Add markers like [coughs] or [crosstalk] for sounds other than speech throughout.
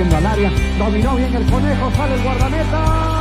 metiendo al área. Dominó bien el conejo, sale el guardameta.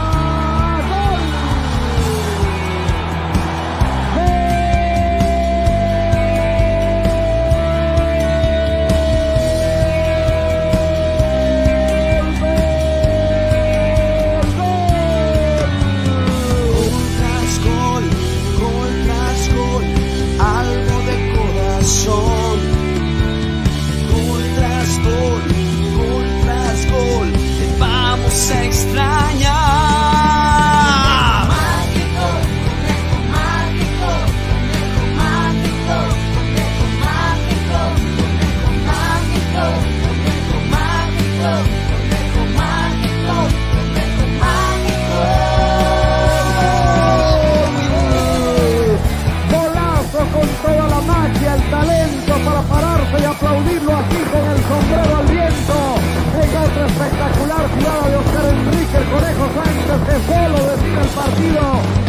Conejo Sánchez que solo define el partido.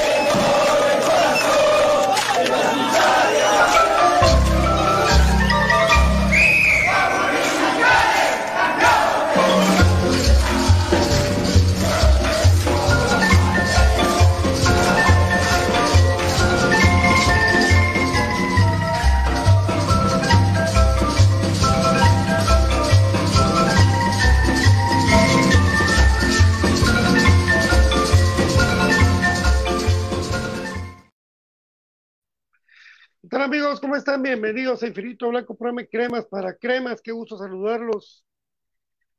¿Qué tal amigos? ¿Cómo están? Bienvenidos a Infinito Blanco, programa cremas para cremas. Qué gusto saludarlos.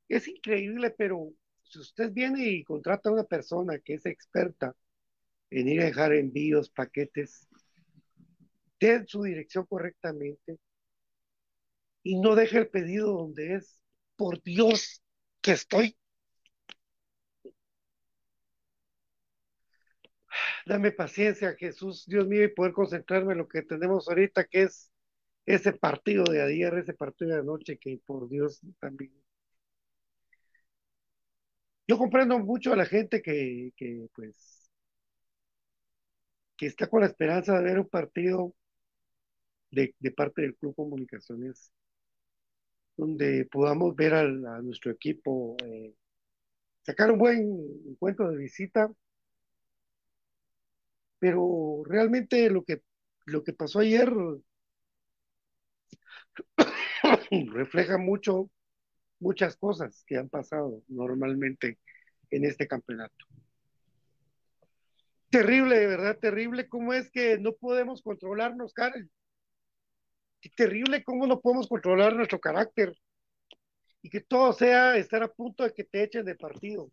Es increíble, pero si usted viene y contrata a una persona que es experta en ir a dejar envíos, paquetes, den su dirección correctamente y no deje el pedido donde es. Por Dios, que estoy. Dame paciencia, Jesús, Dios mío, y poder concentrarme en lo que tenemos ahorita, que es ese partido de ayer, ese partido de anoche, que por Dios también. Yo comprendo mucho a la gente que, que pues, que está con la esperanza de ver un partido de, de parte del Club Comunicaciones, donde podamos ver a, nuestro equipo eh, sacar un buen encuentro de visita pero realmente lo que, lo que pasó ayer [coughs] refleja mucho, muchas cosas que han pasado normalmente en este campeonato. Terrible, de verdad, terrible cómo es que no podemos controlarnos, Karen. Y terrible cómo no podemos controlar nuestro carácter y que todo sea estar a punto de que te echen de partido.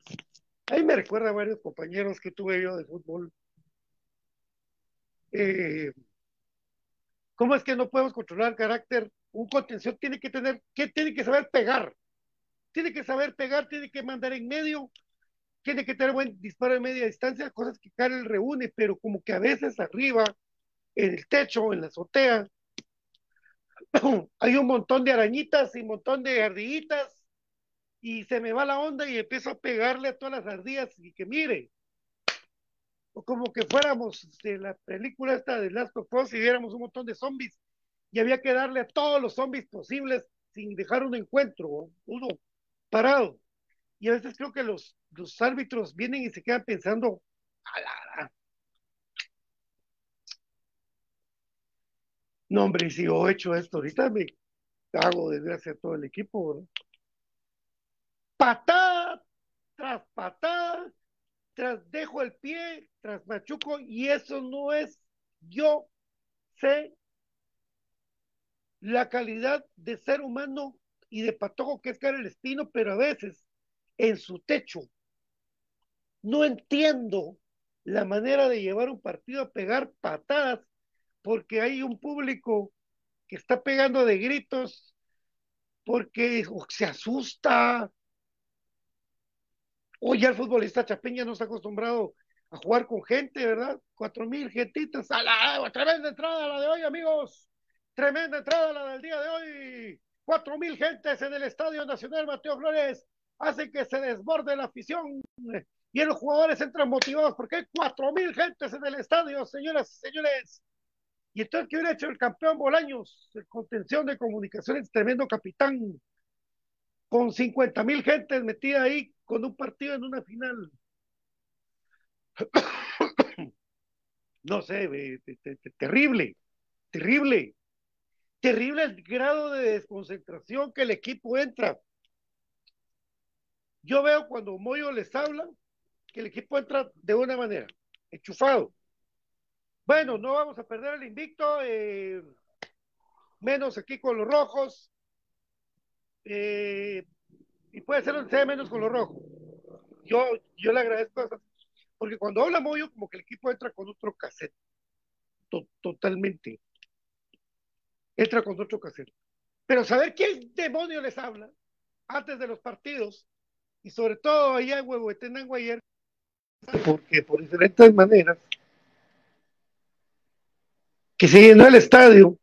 Ahí me recuerda a varios compañeros que tuve yo de fútbol eh, ¿cómo es que no podemos controlar el carácter? Un contención tiene que tener, ¿qué tiene que saber pegar? Tiene que saber pegar, tiene que mandar en medio, tiene que tener buen disparo de media distancia, cosas que Karel reúne, pero como que a veces arriba, en el techo, en la azotea, [clears throat] hay un montón de arañitas y un montón de ardillitas y se me va la onda y empiezo a pegarle a todas las ardillas y que mire, o como que fuéramos de la película esta de Last of Us y viéramos un montón de zombies y había que darle a todos los zombies posibles sin dejar un encuentro, uno parado. Y a veces creo que los, los árbitros vienen y se quedan pensando, a la, no hombre, si yo he hecho esto ahorita me hago desgracia a todo el equipo, ¿verdad? Patada tras patada tras dejo el pie, tras machuco, y eso no es, yo sé la calidad de ser humano y de patojo que es Karel Espino, pero a veces en su techo. No entiendo la manera de llevar un partido a pegar patadas porque hay un público que está pegando de gritos porque se asusta o ya el futbolista Chapeña no está acostumbrado a jugar con gente, ¿verdad? Cuatro mil gentitas a la tremenda entrada la de hoy, amigos. Tremenda entrada la del día de hoy. Cuatro mil gentes en el Estadio Nacional Mateo Flores hace que se desborde la afición y los jugadores entran motivados porque hay cuatro mil gentes en el estadio, señoras y señores. Y entonces, ¿qué hubiera hecho el campeón Bolaños? El contención de comunicaciones, tremendo capitán, con 50 mil gentes metida ahí con un partido en una final. [coughs] no sé, terrible, terrible, terrible el grado de desconcentración que el equipo entra. Yo veo cuando Moyo les habla que el equipo entra de una manera, enchufado. Bueno, no vamos a perder el invicto, eh, menos aquí con los rojos, eh, y puede ser donde sea menos con los rojos. Yo, yo le agradezco eso, porque cuando habla Moyo, como que el equipo entra con otro cassette, totalmente. Entra con otro cassette. Pero saber quién demonio les habla antes de los partidos, y sobre todo allá en Huehuetenango ayer, porque por diferentes maneras, que se llenó el estadio.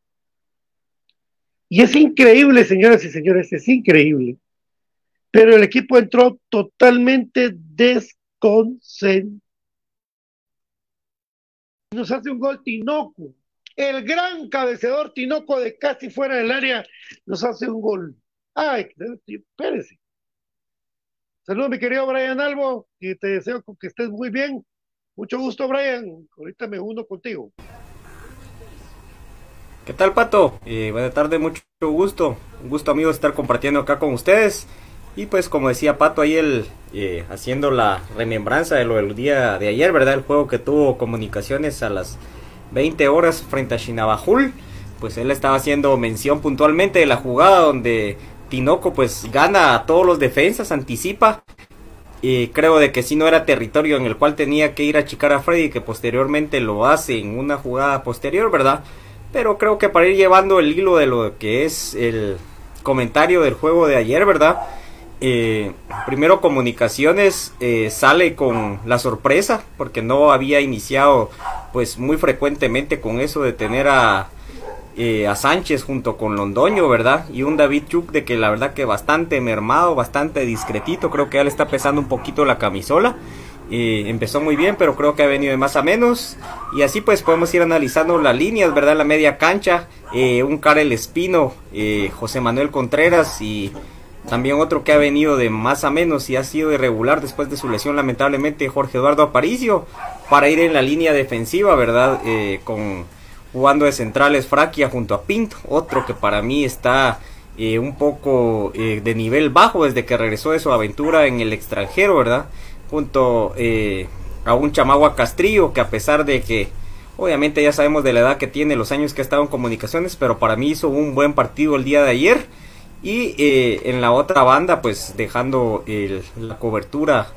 Y es increíble, señoras y señores, es increíble. Pero el equipo entró totalmente desconcentrado. Nos hace un gol Tinoco. El gran cabeceador Tinoco de casi fuera del área nos hace un gol. Ay, espérese. Saludos, mi querido Brian Albo, y te deseo que estés muy bien. Mucho gusto, Brian. Ahorita me uno contigo. ¿Qué tal, Pato? Eh, buenas tardes, mucho gusto. Un gusto, amigos, estar compartiendo acá con ustedes. Y pues, como decía Pato, ahí el, eh, haciendo la remembranza de lo del día de ayer, ¿verdad? El juego que tuvo comunicaciones a las 20 horas frente a Shinabajul. Pues él estaba haciendo mención puntualmente de la jugada donde Tinoco pues gana a todos los defensas, anticipa. Y creo de que si no era territorio en el cual tenía que ir a achicar a Freddy, que posteriormente lo hace en una jugada posterior, ¿verdad? Pero creo que para ir llevando el hilo de lo que es el comentario del juego de ayer, ¿verdad? Eh, primero Comunicaciones eh, sale con la sorpresa porque no había iniciado pues muy frecuentemente con eso de tener a eh, a Sánchez junto con Londoño, ¿verdad? Y un David Chuk de que la verdad que bastante mermado, bastante discretito, creo que ya le está pesando un poquito la camisola. Eh, empezó muy bien, pero creo que ha venido de más a menos. Y así pues podemos ir analizando las líneas, ¿verdad? La media cancha, eh, un Karel Espino, José Manuel Contreras y también otro que ha venido de más a menos y ha sido irregular después de su lesión lamentablemente, Jorge Eduardo Aparicio, para ir en la línea defensiva, ¿verdad? con jugando de centrales Fraquia junto a Pinto, otro que para mí está eh, un poco eh, de nivel bajo desde que regresó de su aventura en el extranjero, ¿verdad? Junto eh, a un Chamagua Castrillo que a pesar de que obviamente ya sabemos de la edad que tiene, los años que ha estado en comunicaciones, pero para mí hizo un buen partido el día de ayer. Y en la otra banda, pues dejando la cobertura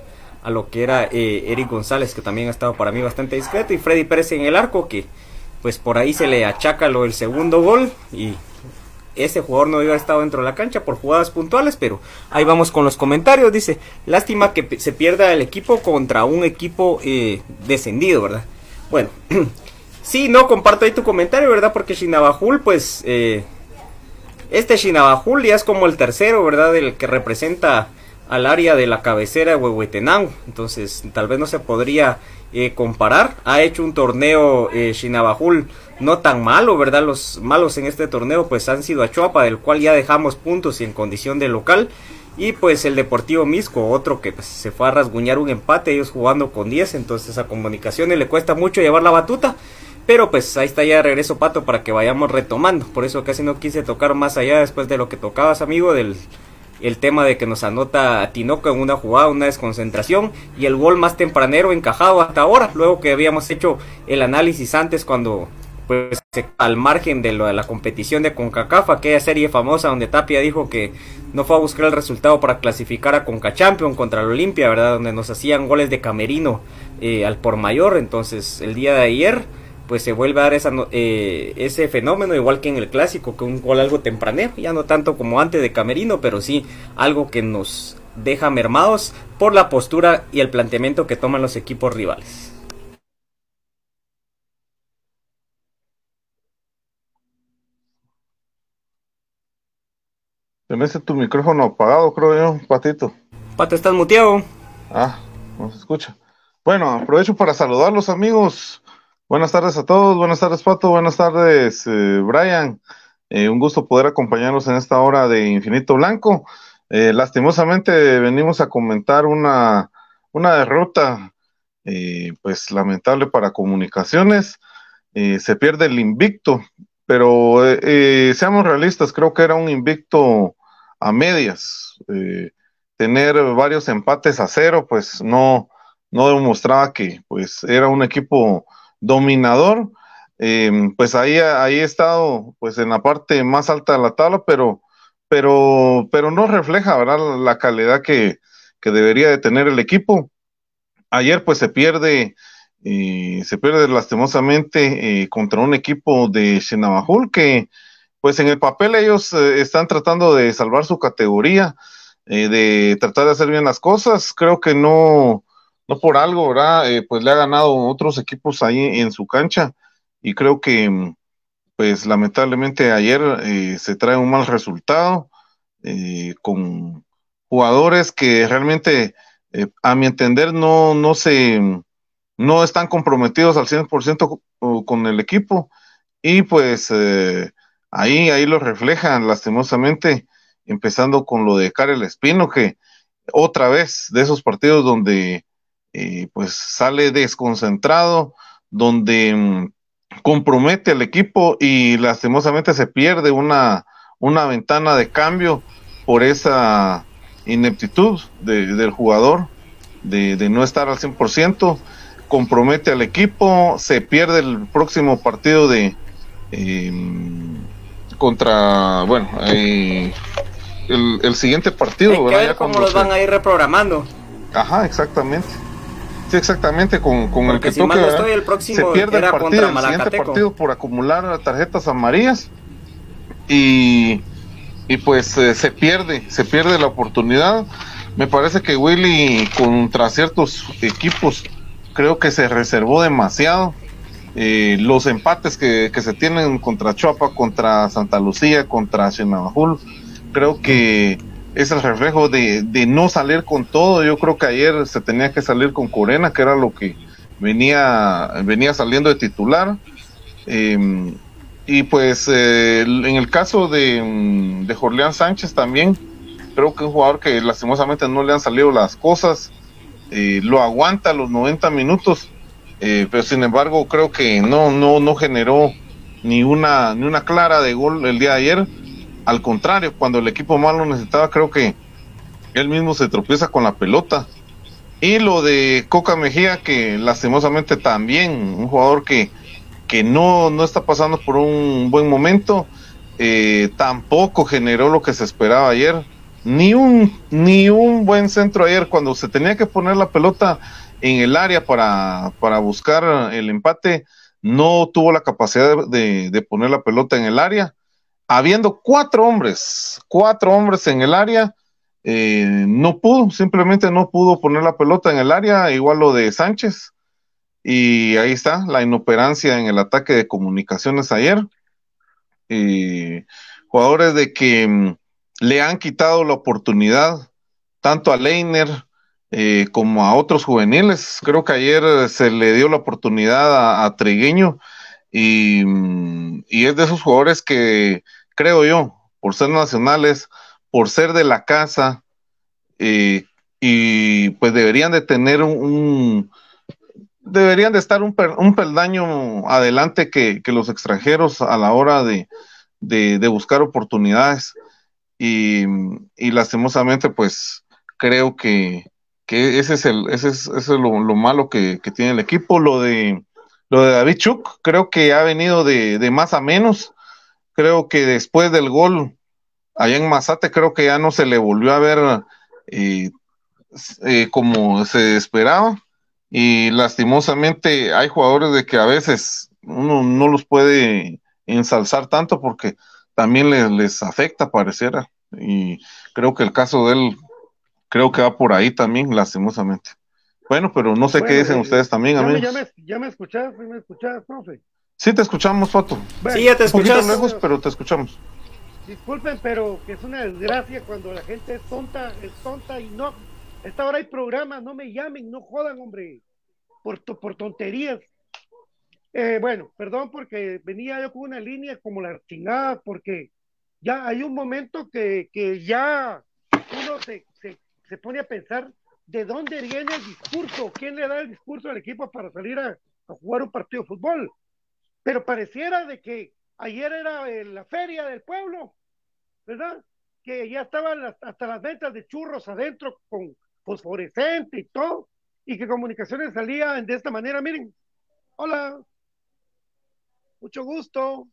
a lo que era Eric González, que también ha estado para mí bastante discreto, y Freddy Pérez en el arco, que pues por ahí se le achaca lo del segundo gol y ese jugador no iba a estar dentro de la cancha por jugadas puntuales, pero ahí vamos con los comentarios. Dice, lástima que se pierda el equipo contra un equipo eh, descendido, ¿verdad? Bueno, [clears throat] sí, no comparto ahí tu comentario, ¿verdad? Porque Shinabajul, pues, eh, este Shinabajul ya es como el tercero, ¿verdad? El que representa al área de la cabecera de Huehuetenango. Entonces, tal vez no se podría eh, comparar. Ha hecho un torneo eh, Shinabajul no tan malo, ¿verdad? Los malos en este torneo pues han sido a Chuapa, del cual ya dejamos puntos y en condición de local. Y pues el Deportivo Misco, otro que pues, se fue a rasguñar un empate, ellos jugando con 10, entonces a comunicaciones le cuesta mucho llevar la batuta. Pero pues ahí está ya de regreso Pato para que vayamos retomando. Por eso casi no quise tocar más allá después de lo que tocabas, amigo, del el tema de que nos anota Tinoco en una jugada, una desconcentración y el gol más tempranero encajado hasta ahora, luego que habíamos hecho el análisis antes cuando pues al margen de, la competición de CONCACAF, aquella serie famosa donde Tapia dijo que no fue a buscar el resultado para clasificar a CONCACHAMPION contra la Olimpia, ¿verdad? Donde nos hacían goles de camerino eh, al por mayor. Entonces, el día de ayer, pues se vuelve a dar esa, eh, ese fenómeno, igual que en el clásico, que un gol algo tempranero, ya no tanto como antes de camerino, pero sí algo que nos deja mermados por la postura y el planteamiento que toman los equipos rivales. Tenés tu micrófono apagado, creo yo, Patito. Pato, ¿estás muteado? Ah, no se escucha. Bueno, aprovecho para saludar los amigos. Buenas tardes a todos, buenas tardes Pato, buenas tardes eh, Brian. Eh, un gusto poder acompañarnos en esta hora de Infinito Blanco. Eh, lastimosamente venimos a comentar una, una derrota, eh, pues lamentable para comunicaciones. Eh, se pierde el invicto, pero seamos realistas, creo que era un invicto a medias. Tener varios empates a cero, pues no, no demostraba que pues era un equipo dominador. Eh, pues ahí, ahí estado pues en la parte más alta de la tabla, pero, pero, pero no refleja ¿verdad? la calidad que, que debería de tener el equipo. Ayer pues se pierde, eh, se pierde lastimosamente eh, contra un equipo de Shenabajul que pues en el papel ellos eh, están tratando de salvar su categoría, eh, de tratar de hacer bien las cosas. Creo que no, no por algo, ¿verdad? Eh, pues le ha ganado otros equipos ahí en su cancha y creo que, pues lamentablemente ayer eh, se trae un mal resultado eh, con jugadores que realmente, a mi entender, no, no se, no están comprometidos al 100% con, el equipo y pues ahí, ahí lo reflejan lastimosamente, empezando con lo de Karel Espino, que otra vez de esos partidos donde eh, pues sale desconcentrado, donde mm, compromete al equipo y lastimosamente se pierde una, una ventana de cambio por esa ineptitud de, del jugador, de, de no estar al 100%, compromete al equipo, se pierde el próximo partido de eh, contra, bueno, eh, el, el, siguiente partido. Hay que ver cómo los van a ir reprogramando. Ajá, exactamente. Sí, exactamente, con, con el que si toque, mal no estoy, el próximo se pierde el partido, el siguiente partido por acumular tarjetas amarillas y, y pues eh, se pierde, se pierde la oportunidad. Me parece que Willy contra ciertos equipos creo que se reservó demasiado. Eh, los empates que, que, se tienen contra Chuapa, contra Santa Lucía, contra Chinabajul, creo que es el reflejo de, no salir con todo. Yo creo que ayer se tenía que salir con Corena, que era lo que venía, venía saliendo de titular. Eh, y pues eh, en el caso de, de Jorleán Sánchez también, creo que un jugador que lastimosamente no le han salido las cosas, eh, lo aguanta los 90 minutos, eh, pero sin embargo creo que no, no, no generó ni una, ni una clara de gol el día de ayer. Al contrario, cuando el equipo más lo necesitaba, creo que él mismo se tropieza con la pelota. Y lo de Coca Mejía, que lastimosamente también, un jugador que, que no, no está pasando por un buen momento, eh, tampoco generó lo que se esperaba ayer. Ni un, ni un buen centro ayer, cuando se tenía que poner la pelota en el área para, para buscar el empate, no tuvo la capacidad de, de poner la pelota en el área habiendo cuatro hombres, cuatro hombres en el área, eh, no pudo, simplemente no pudo poner la pelota en el área, igual lo de Sánchez. Y ahí está la inoperancia en el ataque de comunicaciones ayer. Y jugadores de que mm, le han quitado la oportunidad tanto a Leiner eh, como a otros juveniles. Creo que ayer se le dio la oportunidad a, a Trigueño y, mm, y es de esos jugadores que creo yo, por ser nacionales, por ser de la casa, y pues deberían de tener un, deberían de estar un, un peldaño adelante que, que, los extranjeros a la hora de, de, buscar oportunidades. Y, y, lastimosamente, pues creo que, que ese es el, ese es, ese es lo, lo malo que, que, tiene el equipo. Lo de Lo de David Chuk creo que ha venido de, de más a menos. Creo que después del gol allá en Mazate, creo que ya no se le volvió a ver eh, eh, como se esperaba. Y lastimosamente hay jugadores de que a veces uno no los puede ensalzar tanto porque también les, les afecta, pareciera. Y creo que el caso de él, creo que va por ahí también, lastimosamente. Bueno, pero no sé qué dicen eh, ustedes también, amigos. ya, me, ya me escuchás, me escuchás, profe. Sí, te escuchamos. Bueno, Sí, ya te Un poquito escuchas. lejos, pero te escuchamos. Disculpen, pero que es una desgracia cuando la gente es tonta, es tonta y no. Esta hora hay programas, no me llamen, no jodan, hombre, por, to- por tonterías. Eh, bueno, perdón porque venía yo con una línea como la chingada, porque ya hay un momento que, que ya uno se, se, se pone a pensar de dónde viene el discurso, quién le da el discurso al equipo para salir a, a jugar un partido de fútbol. Pero pareciera de que ayer era eh, la feria del pueblo, ¿verdad? Que ya estaban las- hasta las ventas de churros adentro con fosforescente y todo, y que comunicaciones salía de esta manera, miren, hola, mucho gusto,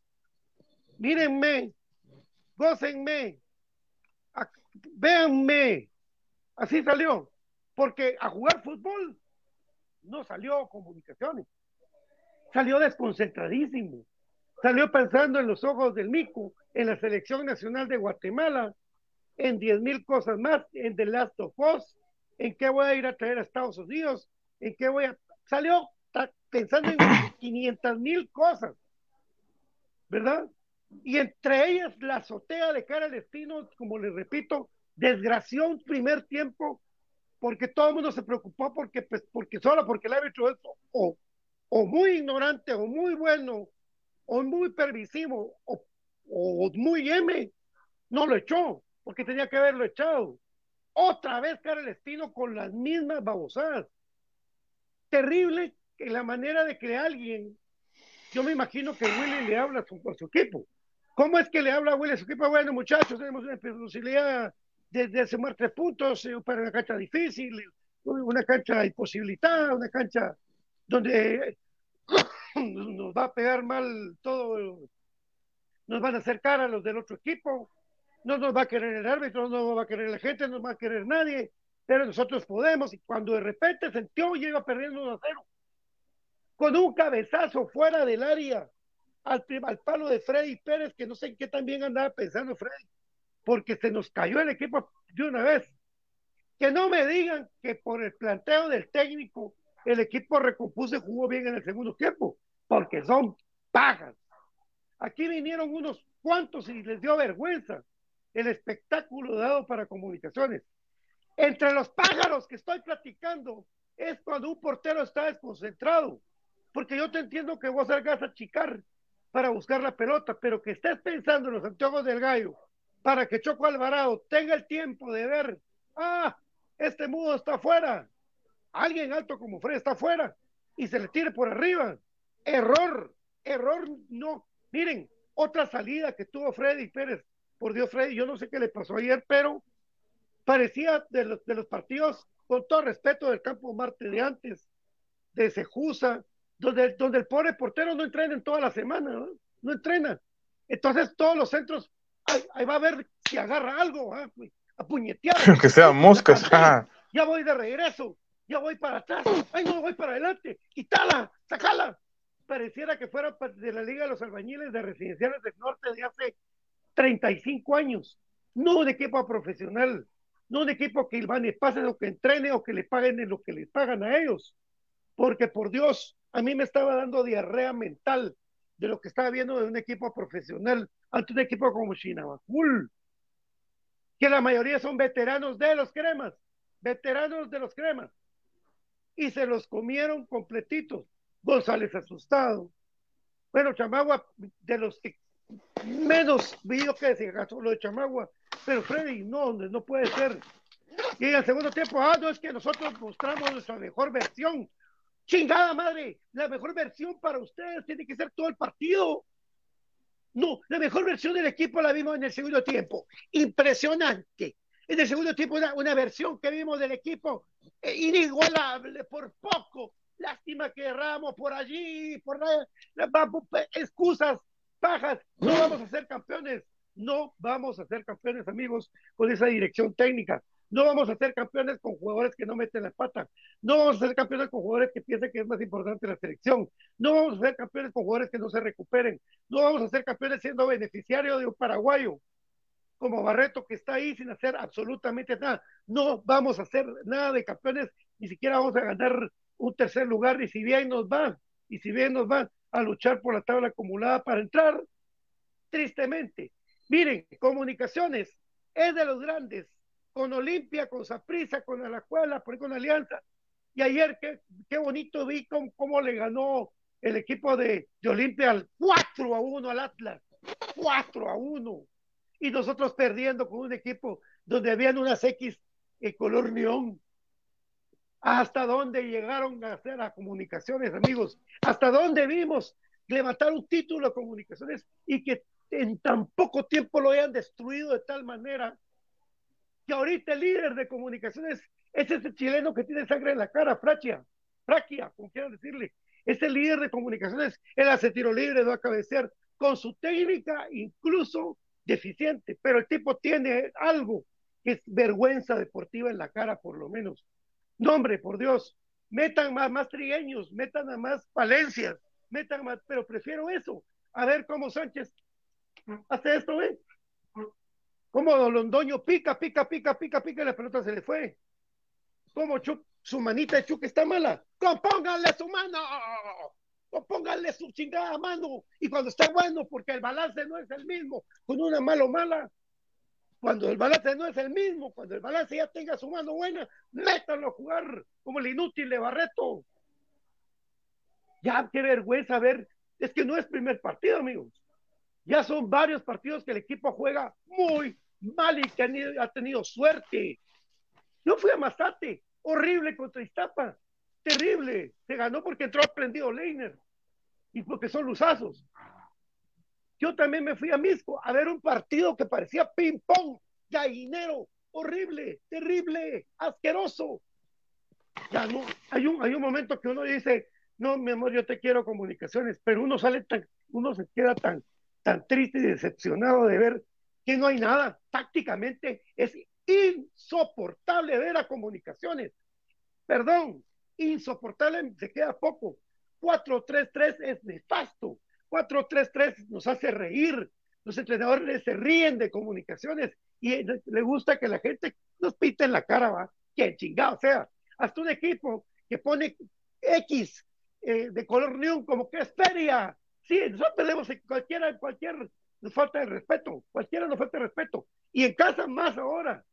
mírenme, gócenme, véanme, así salió, porque a jugar fútbol no salió comunicaciones, salió desconcentradísimo, salió pensando en los ojos del mico, en la selección nacional de Guatemala, en diez mil cosas más, en The Last of Us, en qué voy a ir a traer a Estados Unidos, en qué voy a... Salió pensando en [coughs] 500 mil cosas, ¿verdad? Y entre ellas la azotea de cara al destino, como les repito, desgració un primer tiempo porque todo el mundo se preocupó porque, pues, porque solo porque el árbitro es o, o muy ignorante o muy bueno o muy permisivo o, o muy M, no lo echó porque tenía que haberlo echado. Otra vez cara al destino con las mismas babosadas. Terrible que la manera de que alguien, yo me imagino que Willy le habla a su, equipo. ¿Cómo es que le habla a Willy a su equipo? Bueno, muchachos, tenemos una posibilidad de, de tres puntos eh, para una cancha difícil, una cancha imposibilitada, una cancha donde [coughs] nos va a pegar mal todo, nos van a acercar a los del otro equipo, no nos va a querer el árbitro, no nos va a querer la gente, no nos va a querer nadie, pero nosotros podemos. Y cuando de repente sentió iba perdiendo 1 a 0, con un cabezazo fuera del área al, al palo de Freddy Pérez, que no sé qué también andaba pensando Freddy, porque se nos cayó el equipo de una vez. Que no me digan que por el planteo del técnico el equipo recompuso y jugó bien en el segundo tiempo, porque son pagas. Aquí vinieron unos cuantos y les dio vergüenza el espectáculo dado para comunicaciones. Entre los pájaros que estoy platicando es cuando un portero está desconcentrado, porque yo te entiendo que vos salgas a chicar para buscar la pelota, pero que estés pensando en los anteojos del gallo para que Choco Alvarado tenga el tiempo de ver, ah, este mudo está afuera, alguien alto como Fred está afuera y se le tire por arriba. Error, error no. Miren, otra salida que tuvo Freddy Pérez, por Dios Freddy, yo no sé qué le pasó ayer, pero parecía de los, de los partidos, con todo respeto del campo Marte de antes, de Sejusa, donde, donde el pobre portero no entrena en toda la semana, ¿no? no entrena. Entonces todos los centros, ahí, ahí va a ver si agarra algo, ¿ah? a puñetear. [laughs] Que sean moscas. Ya voy de regreso, ya voy para atrás, ay no, voy para adelante, quítala, sacala. Pareciera que fuera de la Liga de los Albañiles de Residenciales del Norte de hace 35 años, no un equipo profesional, no un equipo que van pasen o que entrene o que le paguen en lo que les pagan a ellos. Porque por Dios, a mí me estaba dando diarrea mental de lo que estaba viendo de un equipo profesional ante un equipo como Chinabacul, que la mayoría son veteranos de los cremas, veteranos de los cremas, y se los comieron completitos. González asustado. Bueno, Chamagua, de los que menos vi yo que se gastó lo de Chamagua, pero Freddy, no, no puede ser. Y en el segundo tiempo, ah, no, es que nosotros mostramos nuestra mejor versión. Chingada madre, la mejor versión para ustedes tiene que ser todo el partido. No, la mejor versión del equipo la vimos en el segundo tiempo. Impresionante. En el segundo tiempo, una, versión que vimos del equipo eh, inigualable, por poco, lástima que erramos por allí, por la, la- excusas, pajas, no vamos a ser campeones, no vamos a ser campeones, amigos, con esa dirección técnica. No vamos a ser campeones con jugadores que no meten la pata. No vamos a ser campeones con jugadores que piensen que es más importante la selección. No vamos a ser campeones con jugadores que no se recuperen. No vamos a ser campeones siendo beneficiarios de un paraguayo como Barreto que está ahí sin hacer absolutamente nada. No vamos a hacer nada de campeones, ni siquiera vamos a ganar un tercer lugar, y si bien nos va, y si bien nos va a luchar por la tabla acumulada para entrar, tristemente. Miren, comunicaciones es de los grandes, con Olimpia, con Saprissa, con Alajuela, por ahí con Alianza. Y ayer, qué, qué bonito vi cómo, cómo le ganó el equipo de, de Olimpia al 4 a 1 al Atlas. 4 a 1 y nosotros perdiendo con un equipo donde habían unas X en color neón. ¿Hasta dónde llegaron a hacer las comunicaciones, amigos? ¿Hasta dónde vimos levantar un título de comunicaciones y que en tan poco tiempo lo hayan destruido de tal manera que ahorita el líder de comunicaciones es ese chileno que tiene sangre en la cara, Fraquia, Fraquia, como quieran decirle. Es el líder de comunicaciones, él hace tiro libre, va a cabecear con su técnica, incluso deficiente, pero el tipo tiene algo que es vergüenza deportiva en la cara, por lo menos. No, hombre, por Dios, metan más, más trigueños, metan a más Palencias, metan más, pero prefiero eso, a ver cómo Sánchez hace esto, ¿eh? Como Londoño pica, pica, pica, pica, pica, y la pelota se le fue. Como Chuck, su manita de Chuck está mala. ¡Compónganle su mano! Pónganle su chingada mano y cuando está bueno, porque el balance no es el mismo, con una mala o mala, cuando el balance no es el mismo, cuando el balance ya tenga su mano buena, métanlo a jugar como el inútil de Barreto. Ya, qué vergüenza ver, es que no es primer partido, amigos. Ya son varios partidos que el equipo juega muy mal y que ha tenido suerte. Yo fui a Mazate, horrible contra Iztapa, terrible. Se ganó porque entró aprendido Leiner y porque son luzazos. Yo también me fui a Misco a ver un partido que parecía ping-pong, gallinero, horrible, terrible, asqueroso. Ya no, hay un, hay un momento que uno dice, no, mi amor, yo te quiero comunicaciones, pero uno sale tan, uno se queda tan, tan triste y decepcionado de ver que no hay nada. Tácticamente es insoportable ver a comunicaciones. Perdón, insoportable, se queda poco. 4-3-3 es nefasto. 4-3-3 nos hace reír. Los entrenadores se ríen de comunicaciones y le gusta que la gente nos pite en la cara, va. Que chingado sea. Hasta un equipo que pone X eh, de color neón como que es feria. Sí, nosotros perdemos en cualquiera, cualquier nos falta de respeto, cualquiera nos falta de respeto. Y en casa más ahora.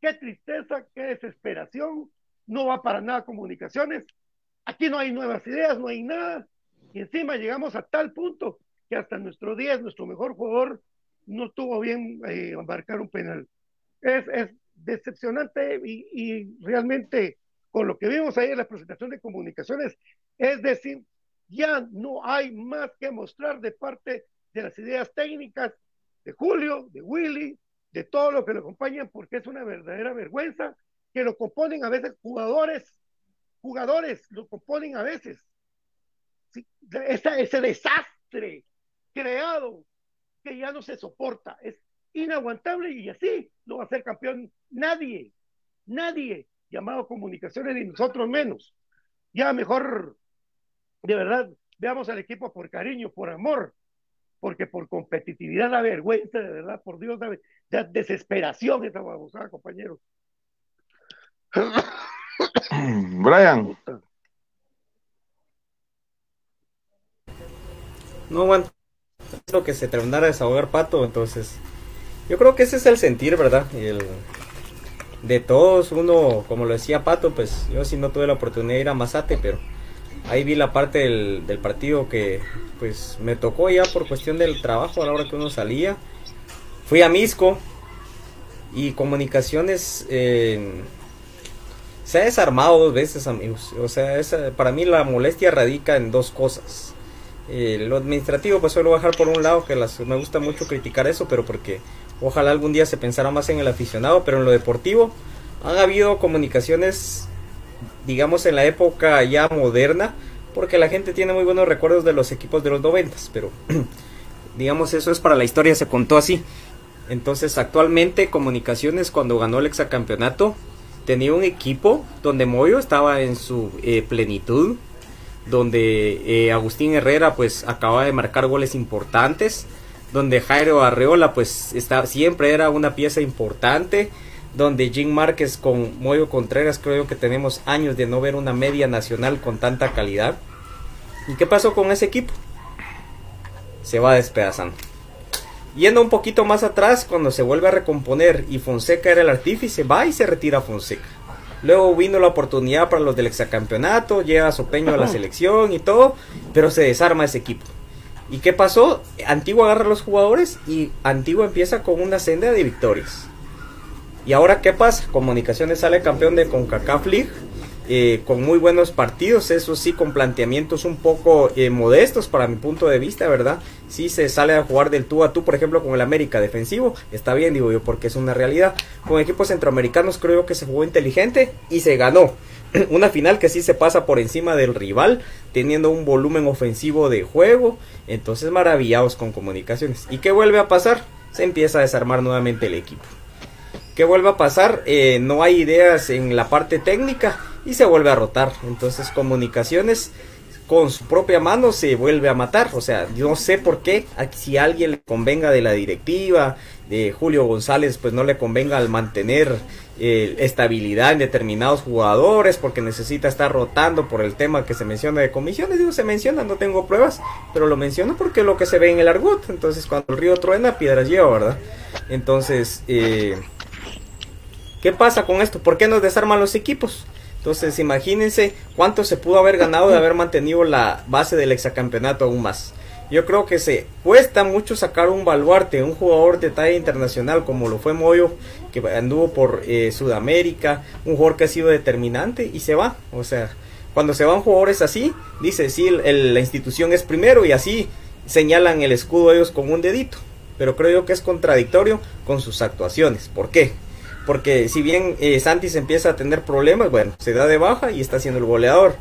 Qué tristeza, qué desesperación. No va para nada comunicaciones. Aquí no hay nuevas ideas, no hay nada. Y encima llegamos a tal punto que hasta nuestro 10, nuestro mejor jugador, no tuvo bien eh, marcar un penal. Es, decepcionante y, y realmente con lo que vimos ahí en la presentación de comunicaciones, es decir, ya no hay más que mostrar de parte de las ideas técnicas de Julio, de Willy, de todo lo que lo acompañan, porque es una verdadera vergüenza que lo componen a veces jugadores, jugadores lo componen a veces. Ese, desastre creado que ya no se soporta, es inaguantable y así no va a ser campeón nadie, nadie llamado comunicaciones ni nosotros menos. Ya mejor, de verdad, veamos al equipo por cariño, por amor, porque por competitividad da vergüenza, de verdad, por Dios, da desesperación esa babosada, compañeros. [laughs] [clears throat] Brian. No, es lo que se terminara de desahogar Pato, entonces yo creo que ese es el sentir, ¿verdad? El, de todos, uno, como lo decía Pato, pues yo sí no tuve la oportunidad de ir a Mazate, pero ahí vi la parte del, partido que pues me tocó ya por cuestión del trabajo a la hora que uno salía. Fui a Misco y comunicaciones se ha desarmado dos veces, amigos. O sea, esa, para mí la molestia radica en dos cosas. Eh, lo administrativo, pues suelo bajar por un lado, que las, me gusta mucho criticar eso, pero porque ojalá algún día se pensara más en el aficionado, pero en lo deportivo han habido comunicaciones digamos en la época ya moderna, porque la gente tiene muy buenos recuerdos de los equipos de los noventas, pero [clears throat] digamos eso es para la historia, se contó así. Entonces actualmente Comunicaciones cuando ganó el exacampeonato tenía un equipo donde Moyo estaba en su eh, plenitud, donde eh, Agustín Herrera pues acaba de marcar goles importantes, donde Jairo Arreola pues siempre era una pieza importante, donde Jim Márquez con Moyo Contreras creo que tenemos años de no ver una media nacional con tanta calidad. ¿Y qué pasó con ese equipo? Se va despedazando. Yendo un poquito más atrás, cuando se vuelve a recomponer y Fonseca era el artífice, va y se retira Fonseca. Luego vino la oportunidad para los del exacampeonato, llega Sopeño a la selección y todo, pero se desarma ese equipo. ¿Y qué pasó? Antiguo agarra a los jugadores y Antiguo empieza con una senda de victorias. ¿Y ahora qué pasa? Comunicaciones sale campeón de CONCACAF League eh, con muy buenos partidos, eso sí, con planteamientos un poco eh, modestos para mi punto de vista, ¿verdad? Si se sale a jugar del tú a tú, por ejemplo, con el América defensivo, está bien, digo yo, porque es una realidad. Con equipos centroamericanos creo que se jugó inteligente y se ganó. [clears throat] Una final que sí se pasa por encima del rival, teniendo un volumen ofensivo de juego, entonces maravillados con comunicaciones. ¿Y qué vuelve a pasar? Se empieza a desarmar nuevamente el equipo. ¿Qué vuelve a pasar? Eh, no hay ideas en la parte técnica y se vuelve a rotar. Entonces comunicaciones con su propia mano se vuelve a matar. O sea, yo no sé por qué, si a alguien le convenga de la directiva, de Julio González, pues no le convenga al mantener eh, estabilidad en determinados jugadores, porque necesita estar rotando por el tema que se menciona de comisiones. Digo, se menciona, no tengo pruebas, pero lo menciono porque es lo que se ve en el argot. Entonces, cuando el río truena, piedras lleva, ¿verdad? Entonces, eh, ¿qué pasa con esto? ¿Por qué nos desarman los equipos? Entonces, imagínense cuánto se pudo haber ganado de haber mantenido la base del exacampeonato aún más. Yo creo que se cuesta mucho sacar un baluarte, un jugador de talla internacional como lo fue Moyo, que anduvo por eh, Sudamérica, un jugador que ha sido determinante y se va. O sea, cuando se van jugadores así, dice, sí, el, la institución es primero y así señalan el escudo ellos con un dedito. Pero creo yo que es contradictorio con sus actuaciones. ¿Por qué? Porque si bien eh, Santis empieza a tener problemas, bueno, se da de baja y está siendo el goleador.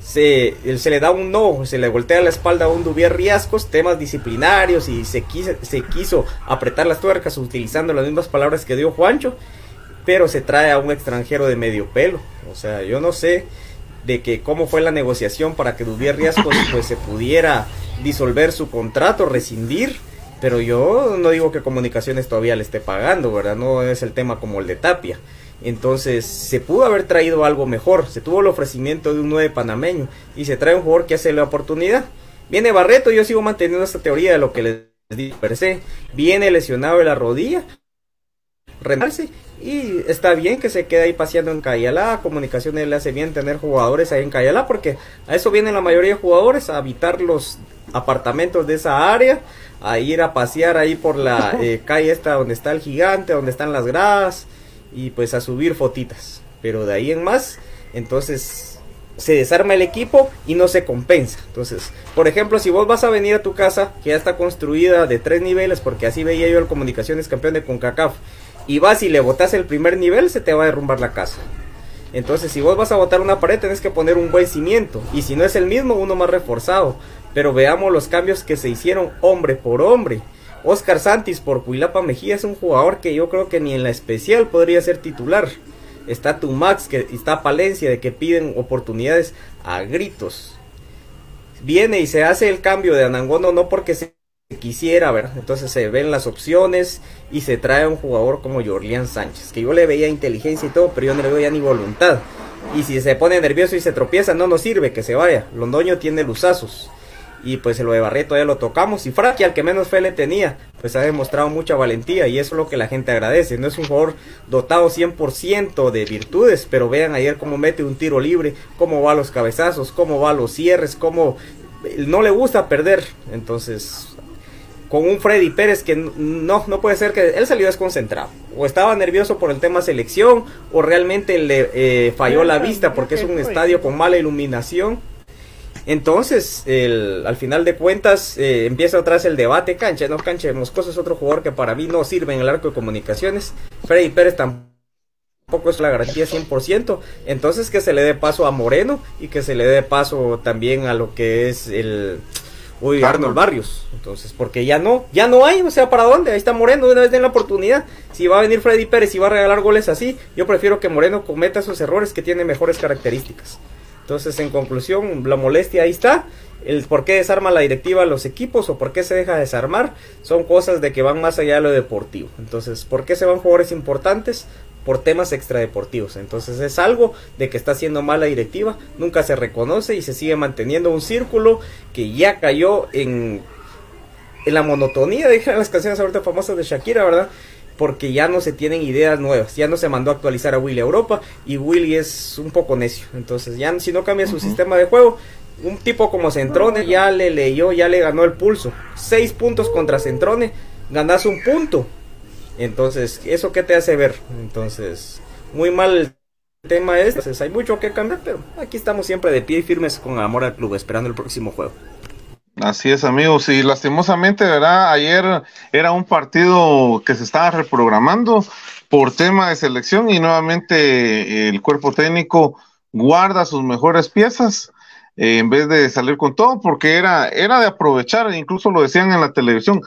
Se, se le da un no, se le voltea la espalda a un Dubier Riascos, temas disciplinarios y se quiso, se quiso apretar las tuercas utilizando las mismas palabras que dio Juancho, pero se trae a un extranjero de medio pelo. O sea, yo no sé de que cómo fue la negociación para que Dubier Riascos pues se pudiera disolver su contrato, rescindir pero yo no digo que comunicaciones todavía le esté pagando, ¿verdad? No es el tema como el de Tapia. Entonces se pudo haber traído algo mejor. Se tuvo el ofrecimiento de un 9 panameño y se trae un jugador que hace la oportunidad. Viene Barreto, yo sigo manteniendo esta teoría de lo que les dije per se. Viene lesionado de la rodilla, remarse y está bien que se quede ahí paseando en Cayalá. Comunicaciones le hace bien tener jugadores ahí en Cayalá porque a eso vienen la mayoría de jugadores a habitar los apartamentos de esa área a ir a pasear ahí por la eh, calle esta donde está el gigante, donde están las gradas y pues a subir fotitas. Pero de ahí en más, entonces se desarma el equipo y no se compensa. Entonces, por ejemplo, si vos vas a venir a tu casa, que ya está construida de tres niveles, porque así veía yo el Comunicaciones campeón de CONCACAF, y vas y le botas el primer nivel, se te va a derrumbar la casa. Entonces, si vos vas a botar una pared, tenés que poner un buen cimiento. Y si no es el mismo, uno más reforzado. Pero veamos los cambios que se hicieron hombre por hombre. Oscar Santis por Cuilapa Mejía es un jugador que yo creo que ni en la especial podría ser titular. Está Tumax, que está Palencia, de que piden oportunidades a gritos. Viene y se hace el cambio de Anangono no porque se quisiera, ver Entonces se ven las opciones y se trae un jugador como Jorlian Sánchez, que yo le veía inteligencia y todo, pero yo no le veo ya ni voluntad. Y si se pone nervioso y se tropieza, no nos sirve que se vaya. Londoño tiene luzazos. Y pues lo de Barreto ya lo tocamos. Y Fraki, al que menos fe le tenía, pues ha demostrado mucha valentía. Y eso es lo que la gente agradece. No es un jugador dotado 100% de virtudes. Pero vean ayer cómo mete un tiro libre, cómo va los cabezazos, cómo va los cierres, cómo no le gusta perder. Entonces, con un Freddy Pérez que no, no puede ser que él salió desconcentrado. O estaba nervioso por el tema selección, o realmente le eh, falló la vista porque es un estadio con mala iluminación. Entonces, el, al final de cuentas, eh, empieza otra vez el debate, cancha, no cancha, Moscoso es otro jugador que para mí no sirve en el arco de comunicaciones. Freddy Pérez tampoco tampoco es la garantía 100%. Entonces que se le dé paso a Moreno y que se le dé paso también a lo que es el... Uy, Arnold Barrios. Entonces, porque ya no, ya no hay, o sea, ¿para dónde? Ahí está Moreno, una vez den la oportunidad. Si va a venir Freddy Pérez y va a regalar goles así, yo prefiero que Moreno cometa esos errores que tiene mejores características. Entonces, en conclusión, la molestia ahí está. El por qué desarma la directiva a los equipos o por qué se deja desarmar son cosas de que van más allá de lo deportivo. Entonces, ¿por qué se van jugadores importantes? Por temas extradeportivos. Entonces es algo de que está haciendo mal la directiva, nunca se reconoce y se sigue manteniendo un círculo que ya cayó en, en la monotonía, de las canciones ahorita famosas de Shakira, ¿verdad? Porque ya no se tienen ideas nuevas, ya no se mandó a actualizar a Willy a Europa y Willy es un poco necio. Entonces ya si no cambia su sistema de juego, un tipo como Centrone ya le leyó, ya le ganó el pulso. Seis puntos contra Centrone, ganas un punto entonces, ¿eso qué te hace ver? Entonces, muy mal el tema es, entonces hay mucho que cambiar, pero aquí estamos siempre de pie y firmes con amor al club, esperando el próximo juego. Así es, amigos, y lastimosamente, ¿verdad? Ayer era un partido que se estaba reprogramando por tema de selección y nuevamente el cuerpo técnico guarda sus mejores piezas eh, en vez de salir con todo, porque era, era de aprovechar, incluso lo decían en la televisión,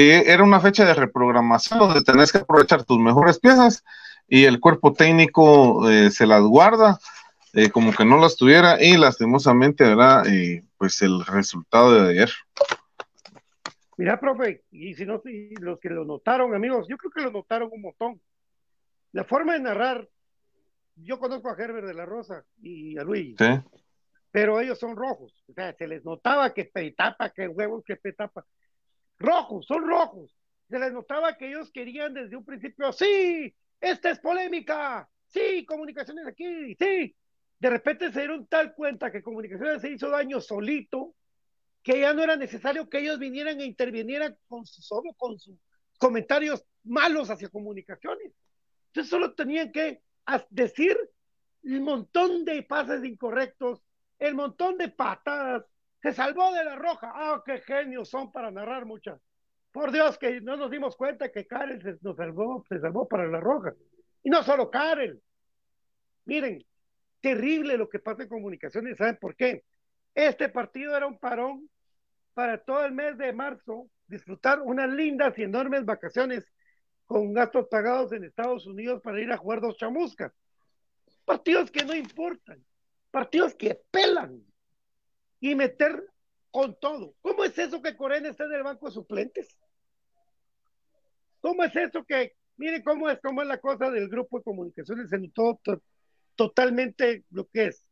eh, era una fecha de reprogramación donde tenés que aprovechar tus mejores piezas y el cuerpo técnico eh, se las guarda eh, como que no las tuviera y lastimosamente, ¿verdad? pues el resultado de ayer. Mira, profe, y si no, los que lo notaron, amigos, yo creo que lo notaron un montón. La forma de narrar, yo conozco a Herbert de la Rosa y a Luis, pero ellos son rojos, o sea, se les notaba que petapa, que huevos, que petapa rojos, son rojos. Se les notaba que ellos querían desde un principio, sí, esta es polémica, sí, comunicaciones aquí, sí. De repente se dieron tal cuenta que comunicaciones se hizo daño solito, que ya no era necesario que ellos vinieran e intervinieran con sus, con sus comentarios malos hacia comunicaciones. Entonces solo tenían que decir el montón de pases incorrectos, el montón de patadas, se salvó de la roja. Ah, qué genios son para narrar muchas. Por Dios, que no nos dimos cuenta que Karen se, nos salvó, se salvó para la roja. Y no solo Karen. Miren, terrible lo que pasa en comunicaciones. ¿Saben por qué? Este partido era un parón para todo el mes de marzo disfrutar unas lindas y enormes vacaciones con gastos pagados en Estados Unidos para ir a jugar dos chamuscas. Partidos que no importan, partidos que pelan y meter con todo. ¿Cómo es eso que Corena está en el banco de suplentes? ¿Cómo es eso que, mire cómo es, cómo es la cosa del grupo de comunicaciones en todo, totalmente lo que es?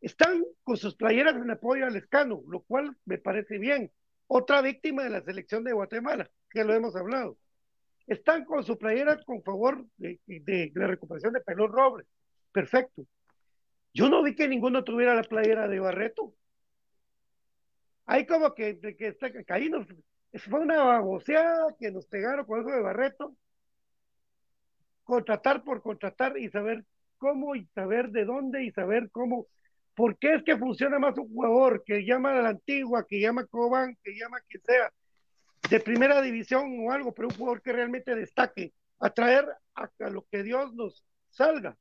Están con sus playeras en apoyo al escano, lo cual me parece bien. Otra víctima de la selección de Guatemala, que lo hemos hablado. Están con su playera con favor de, de la recuperación de Pelón Robles. Perfecto. Yo no vi que ninguno tuviera la playera de Barreto. Hay como que, que, está, ahí nos, fue una baboseada que nos pegaron con eso de Barreto. Contratar por contratar y saber cómo y saber de dónde y saber cómo. ¿Por qué es que funciona más un jugador que llama a la antigua, que llama Cobán, que llama quien sea, de primera división o algo, pero un jugador que realmente destaque, atraer a, a lo que Dios nos salga?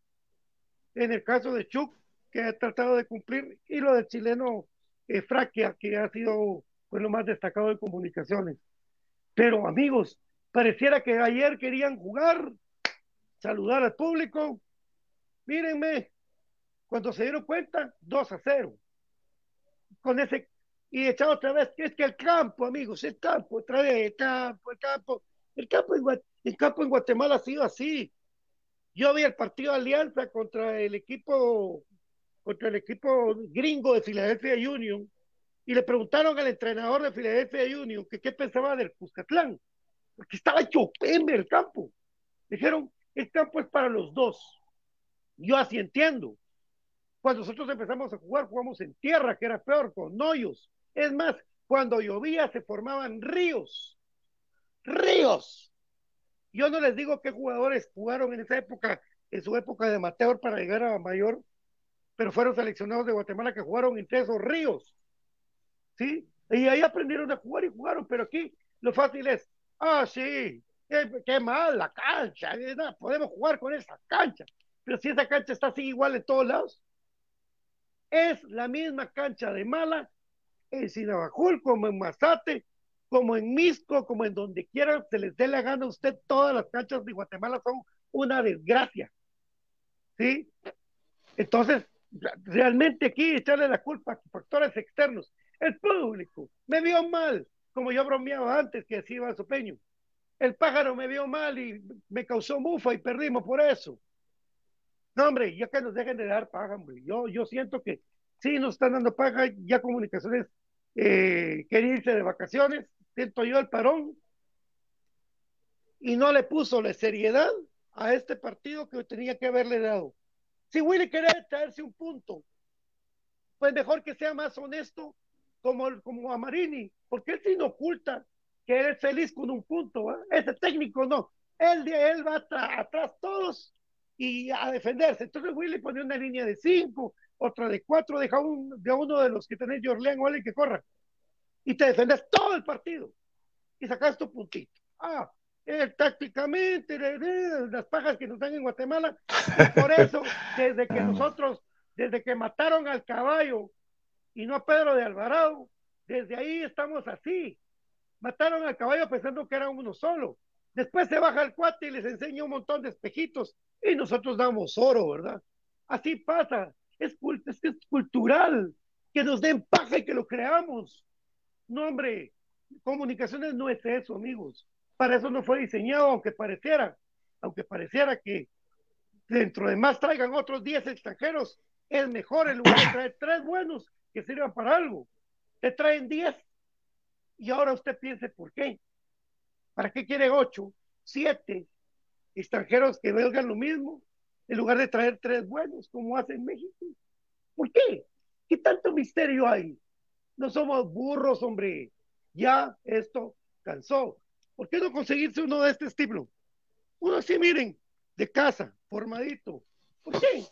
En el caso de Chuck, que ha tratado de cumplir, y lo del chileno eh, que ha sido pues, lo más destacado de comunicaciones. Pero amigos, pareciera que ayer querían jugar, saludar al público. Mírenme, cuando se dieron cuenta, 2 a 0. Con ese, y echado otra vez, que es que el campo, amigos, el campo, otra vez, el campo, el campo, el campo en, campo en Guatemala ha sido así. Yo vi el partido de Alianza contra el equipo contra el equipo gringo de Philadelphia Union y le preguntaron al entrenador de Philadelphia Union que qué pensaba del Cuscatlán, porque estaba hecho el campo. Dijeron, el campo es para los dos. Yo así entiendo. Cuando nosotros empezamos a jugar, jugamos en tierra, que era peor, con hoyos. Es más, cuando llovía se formaban ríos. Ríos. Yo no les digo qué jugadores jugaron en esa época, en su época de amateur para llegar a mayor, pero fueron seleccionados de Guatemala que jugaron entre esos ríos. ¿Sí? Y ahí aprendieron a jugar y jugaron, pero aquí lo fácil es, ah, sí, qué, mal la cancha, podemos jugar con esa cancha. Pero si esa cancha está así igual en todos lados, es la misma cancha de Mala en Sinabajul, como en Mazate, como en Misco, como en donde quiera se les dé la gana a usted, todas las canchas de Guatemala son una desgracia. ¿Sí? Entonces, realmente aquí echarle la culpa a factores externos. El público me vio mal, como yo bromeaba antes que decía Iván Sopeño. El pájaro me vio mal y me causó mufa y perdimos por eso. No, hombre, ya que nos dejen de dar paga, hombre. Yo, yo siento que sí nos están dando paga, ya comunicaciones eh, quería de vacaciones, siento yo el parón, y no le puso la seriedad a este partido que tenía que haberle dado. Si Willy quería traerse un punto, pues mejor que sea más honesto como, como a Marini, porque él no oculta que él es feliz con un punto, ¿va? ese técnico no, él, él va atrás todos y a defenderse. Entonces Willy pone una línea de cinco, otra de cuatro, deja un, de uno de los que tenés Jorleán o alguien que corra y te defendes todo el partido y sacas tu puntito. Ah, eh, tácticamente, las pajas que nos dan en Guatemala, y por eso, [laughs] desde que nosotros, desde que mataron al caballo y no a Pedro de Alvarado, desde ahí estamos así. Mataron al caballo pensando que era uno solo. Después se baja el cuate y les enseña un montón de espejitos y nosotros damos oro, ¿verdad? Así pasa. Es, es, es cultural que nos den paja y que lo creamos. No, hombre, comunicaciones no es eso, amigos. Para eso no fue diseñado, aunque pareciera, aunque pareciera que dentro de más traigan otros 10 extranjeros, es mejor en lugar de [coughs] traer tres buenos que sirvan para algo. Te traen 10 y ahora usted piense por qué. ¿Para qué quiere 8, 7 extranjeros que valgan lo mismo en lugar de traer tres buenos como hace en México? ¿Por qué? ¿Qué tanto misterio hay? No somos burros, hombre. Ya esto cansó. ¿Por qué no conseguirse uno de este estilo? Uno así, miren, de casa, formadito. ¿Por qué?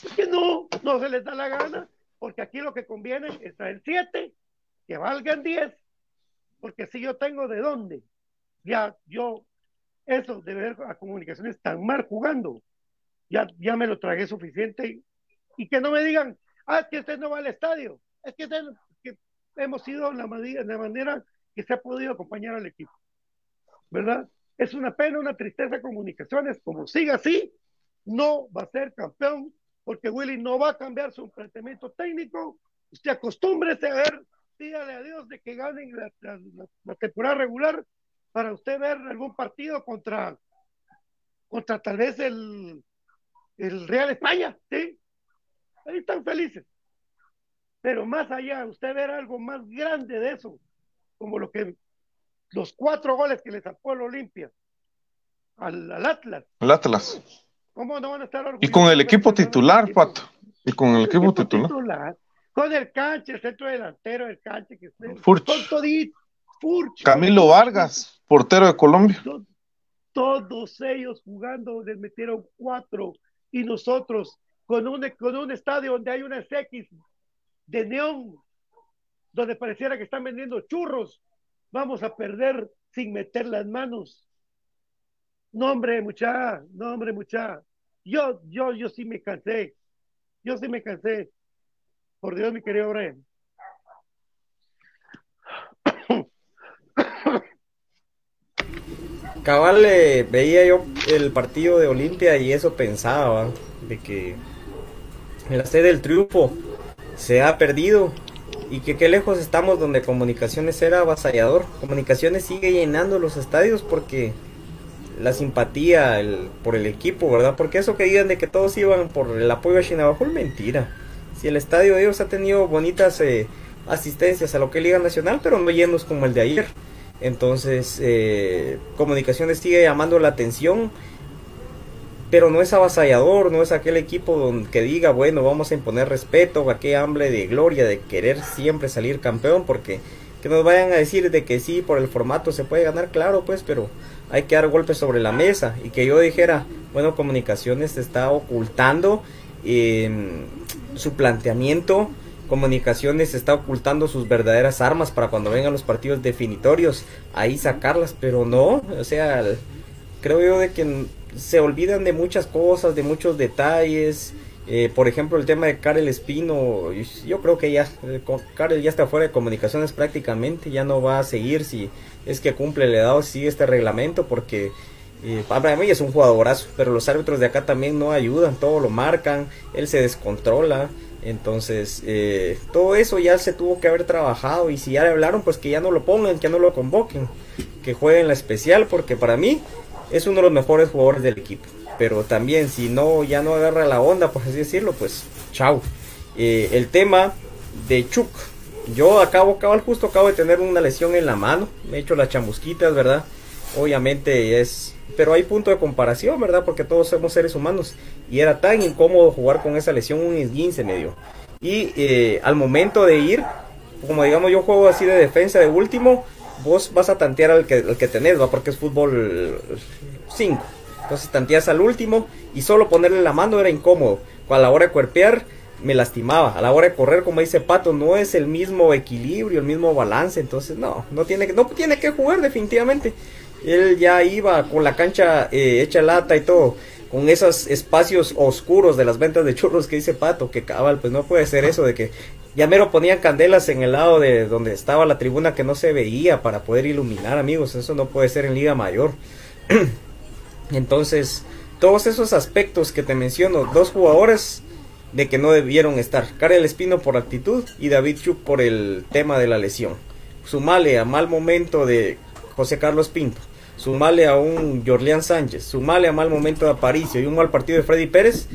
¿Por qué no? No se les da la gana, porque aquí lo que conviene es traer siete, que valgan diez, porque si yo tengo de dónde, ya yo, eso de ver a comunicaciones tan mal jugando, ya, ya me lo tragué suficiente y, que no me digan, ah, es que usted no va al estadio, es que, hemos ido la, la manera que se ha podido acompañar al equipo, ¿verdad? Es una pena, una tristeza comunicaciones, como siga así, no va a ser campeón, porque Willy no va a cambiar su planteamiento técnico, usted acostúmbrese a ver, dígale a Dios de que ganen la, la, temporada regular para usted ver algún partido contra, contra tal vez el, el Real España, ¿sí? Ahí están felices. Pero más allá, usted ver algo más grande de eso, como lo que los cuatro goles que le sacó el Olimpia al, al Atlas. El Atlas. ¿Cómo no van a estar orgullosos? Y con el equipo titular, Pato. Y con el equipo, titular. titular. Con el canche, el centro delantero, el canche que esté. Furch. Con todito. Furch. Camilo Vargas, portero de Colombia. Todos ellos jugando les metieron cuatro y nosotros con un, con un estadio donde hay una X de neón, donde pareciera que están vendiendo churros, vamos a perder sin meter las manos. No, hombre, mucha, no, hombre, mucha. Yo, yo, yo sí me cansé. Yo sí me cansé. Por Dios, mi querido Brian. Cabal, veía yo el partido de Olimpia y eso pensaba, de que la sede del triunfo se ha perdido y que qué lejos estamos donde Comunicaciones era avasallador. Comunicaciones sigue llenando los estadios porque la simpatía el, por el equipo, ¿verdad? Porque eso que digan de que todos iban por el apoyo a Chinabajul, mentira. Si el estadio de ellos ha tenido bonitas eh, asistencias a lo que Liga Nacional, pero no llenos como el de ayer. Entonces, eh, Comunicaciones sigue llamando la atención pero no es avasallador, no es aquel equipo donde que diga, bueno, vamos a imponer respeto, aquel hambre de gloria, de querer siempre salir campeón, porque que nos vayan a decir de que sí, por el formato se puede ganar, claro, pues, pero hay que dar golpes sobre la mesa. Y que yo dijera, bueno, comunicaciones está ocultando eh, su planteamiento, comunicaciones está ocultando sus verdaderas armas para cuando vengan los partidos definitorios, ahí sacarlas, pero no, o sea, creo yo de que se olvidan de muchas cosas, de muchos detalles. Eh, por ejemplo, el tema de Karel Espino, yo creo que ya, eh, Karel ya está fuera de comunicaciones prácticamente, ya no va a seguir si es que cumple la edad o sigue este reglamento, porque eh, para mí es un jugadorazo, pero los árbitros de acá también no ayudan, todo lo marcan, él se descontrola, entonces eh, todo eso ya se tuvo que haber trabajado y si ya le hablaron, pues que ya no lo pongan, que ya no lo convoquen, que jueguen la especial, porque para mí es uno de los mejores jugadores del equipo. Pero también si no ya no agarra la onda, por así decirlo, pues chao. Eh, el tema de Chuk. Yo acabo, cabal, justo acabo de tener una lesión en la mano. Me he hecho las chamusquitas, ¿verdad? Obviamente es... Pero hay punto de comparación, ¿verdad? Porque todos somos seres humanos. Y era tan incómodo jugar con esa lesión, un esguince me dio. Y eh, al momento de ir, como digamos yo juego así de defensa de último, vos vas a tantear al que, al que tenés, ¿va? Porque es fútbol 5. Entonces tanteas al último y solo ponerle la mano era incómodo. A la hora de cuerpear me lastimaba. A la hora de correr, como dice Pato, no es el mismo equilibrio, el mismo balance. Entonces no, no tiene, que- no tiene que jugar definitivamente. Él ya iba con la cancha eh, hecha lata y todo. Con esos espacios oscuros de las ventas de churros que dice Pato, que cabal, pues no puede ser eso de que ya mero ponían candelas en el lado de donde estaba la tribuna que no se veía para poder iluminar, amigos. Eso no puede ser en Liga Mayor. [clears throat] Entonces, todos esos aspectos que te menciono, dos jugadores de que no debieron estar. Karel Espino por actitud y David Chuk por el tema de la lesión. Sumale a mal momento de José Carlos Pinto. Sumale a un Jorleán Sánchez. Sumale a mal momento de Aparicio y un mal partido de Freddy Pérez.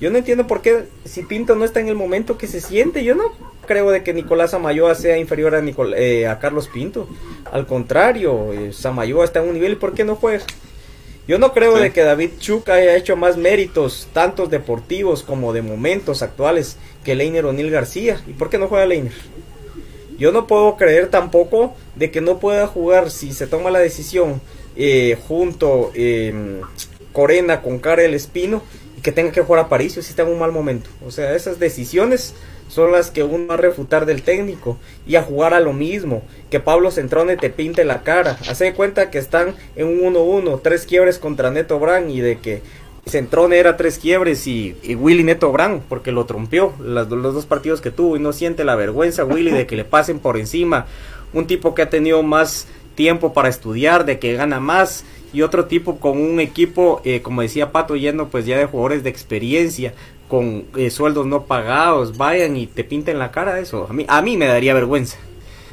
Yo no entiendo por qué si Pinto no está en el momento que se siente. Yo no creo de que Nicolás Samayoa sea inferior a, Nicol- eh, a Carlos Pinto. Al contrario, eh, Samayoa está en un nivel. ¿y ¿Por qué no juega? Yo no creo Sí. de que David Chuk haya hecho más méritos, tantos deportivos como de momentos actuales, que Leiner O'Neill García. ¿Y por qué no juega Leiner? Yo no puedo creer tampoco de que no pueda jugar si se toma la decisión eh, junto eh, Corena con Karel Espino que tenga que jugar a París si está en un mal momento. O sea, esas decisiones son las que uno va a refutar del técnico y a jugar a lo mismo. Que Pablo Centrone te pinte la cara. Hace cuenta que están en un 1-1, tres quiebres contra Neto Brand y de que Centrone era tres quiebres y, y Willy Neto Brand porque lo trompeó las- los dos partidos que tuvo y no siente la vergüenza Willy de que le pasen por encima. Un tipo que ha tenido más tiempo para estudiar, de que gana más y otro tipo con un equipo, eh, como decía Pato, lleno pues ya de jugadores de experiencia, con eh, sueldos no pagados, vayan y te pinten la cara eso. A mí, a mí me daría vergüenza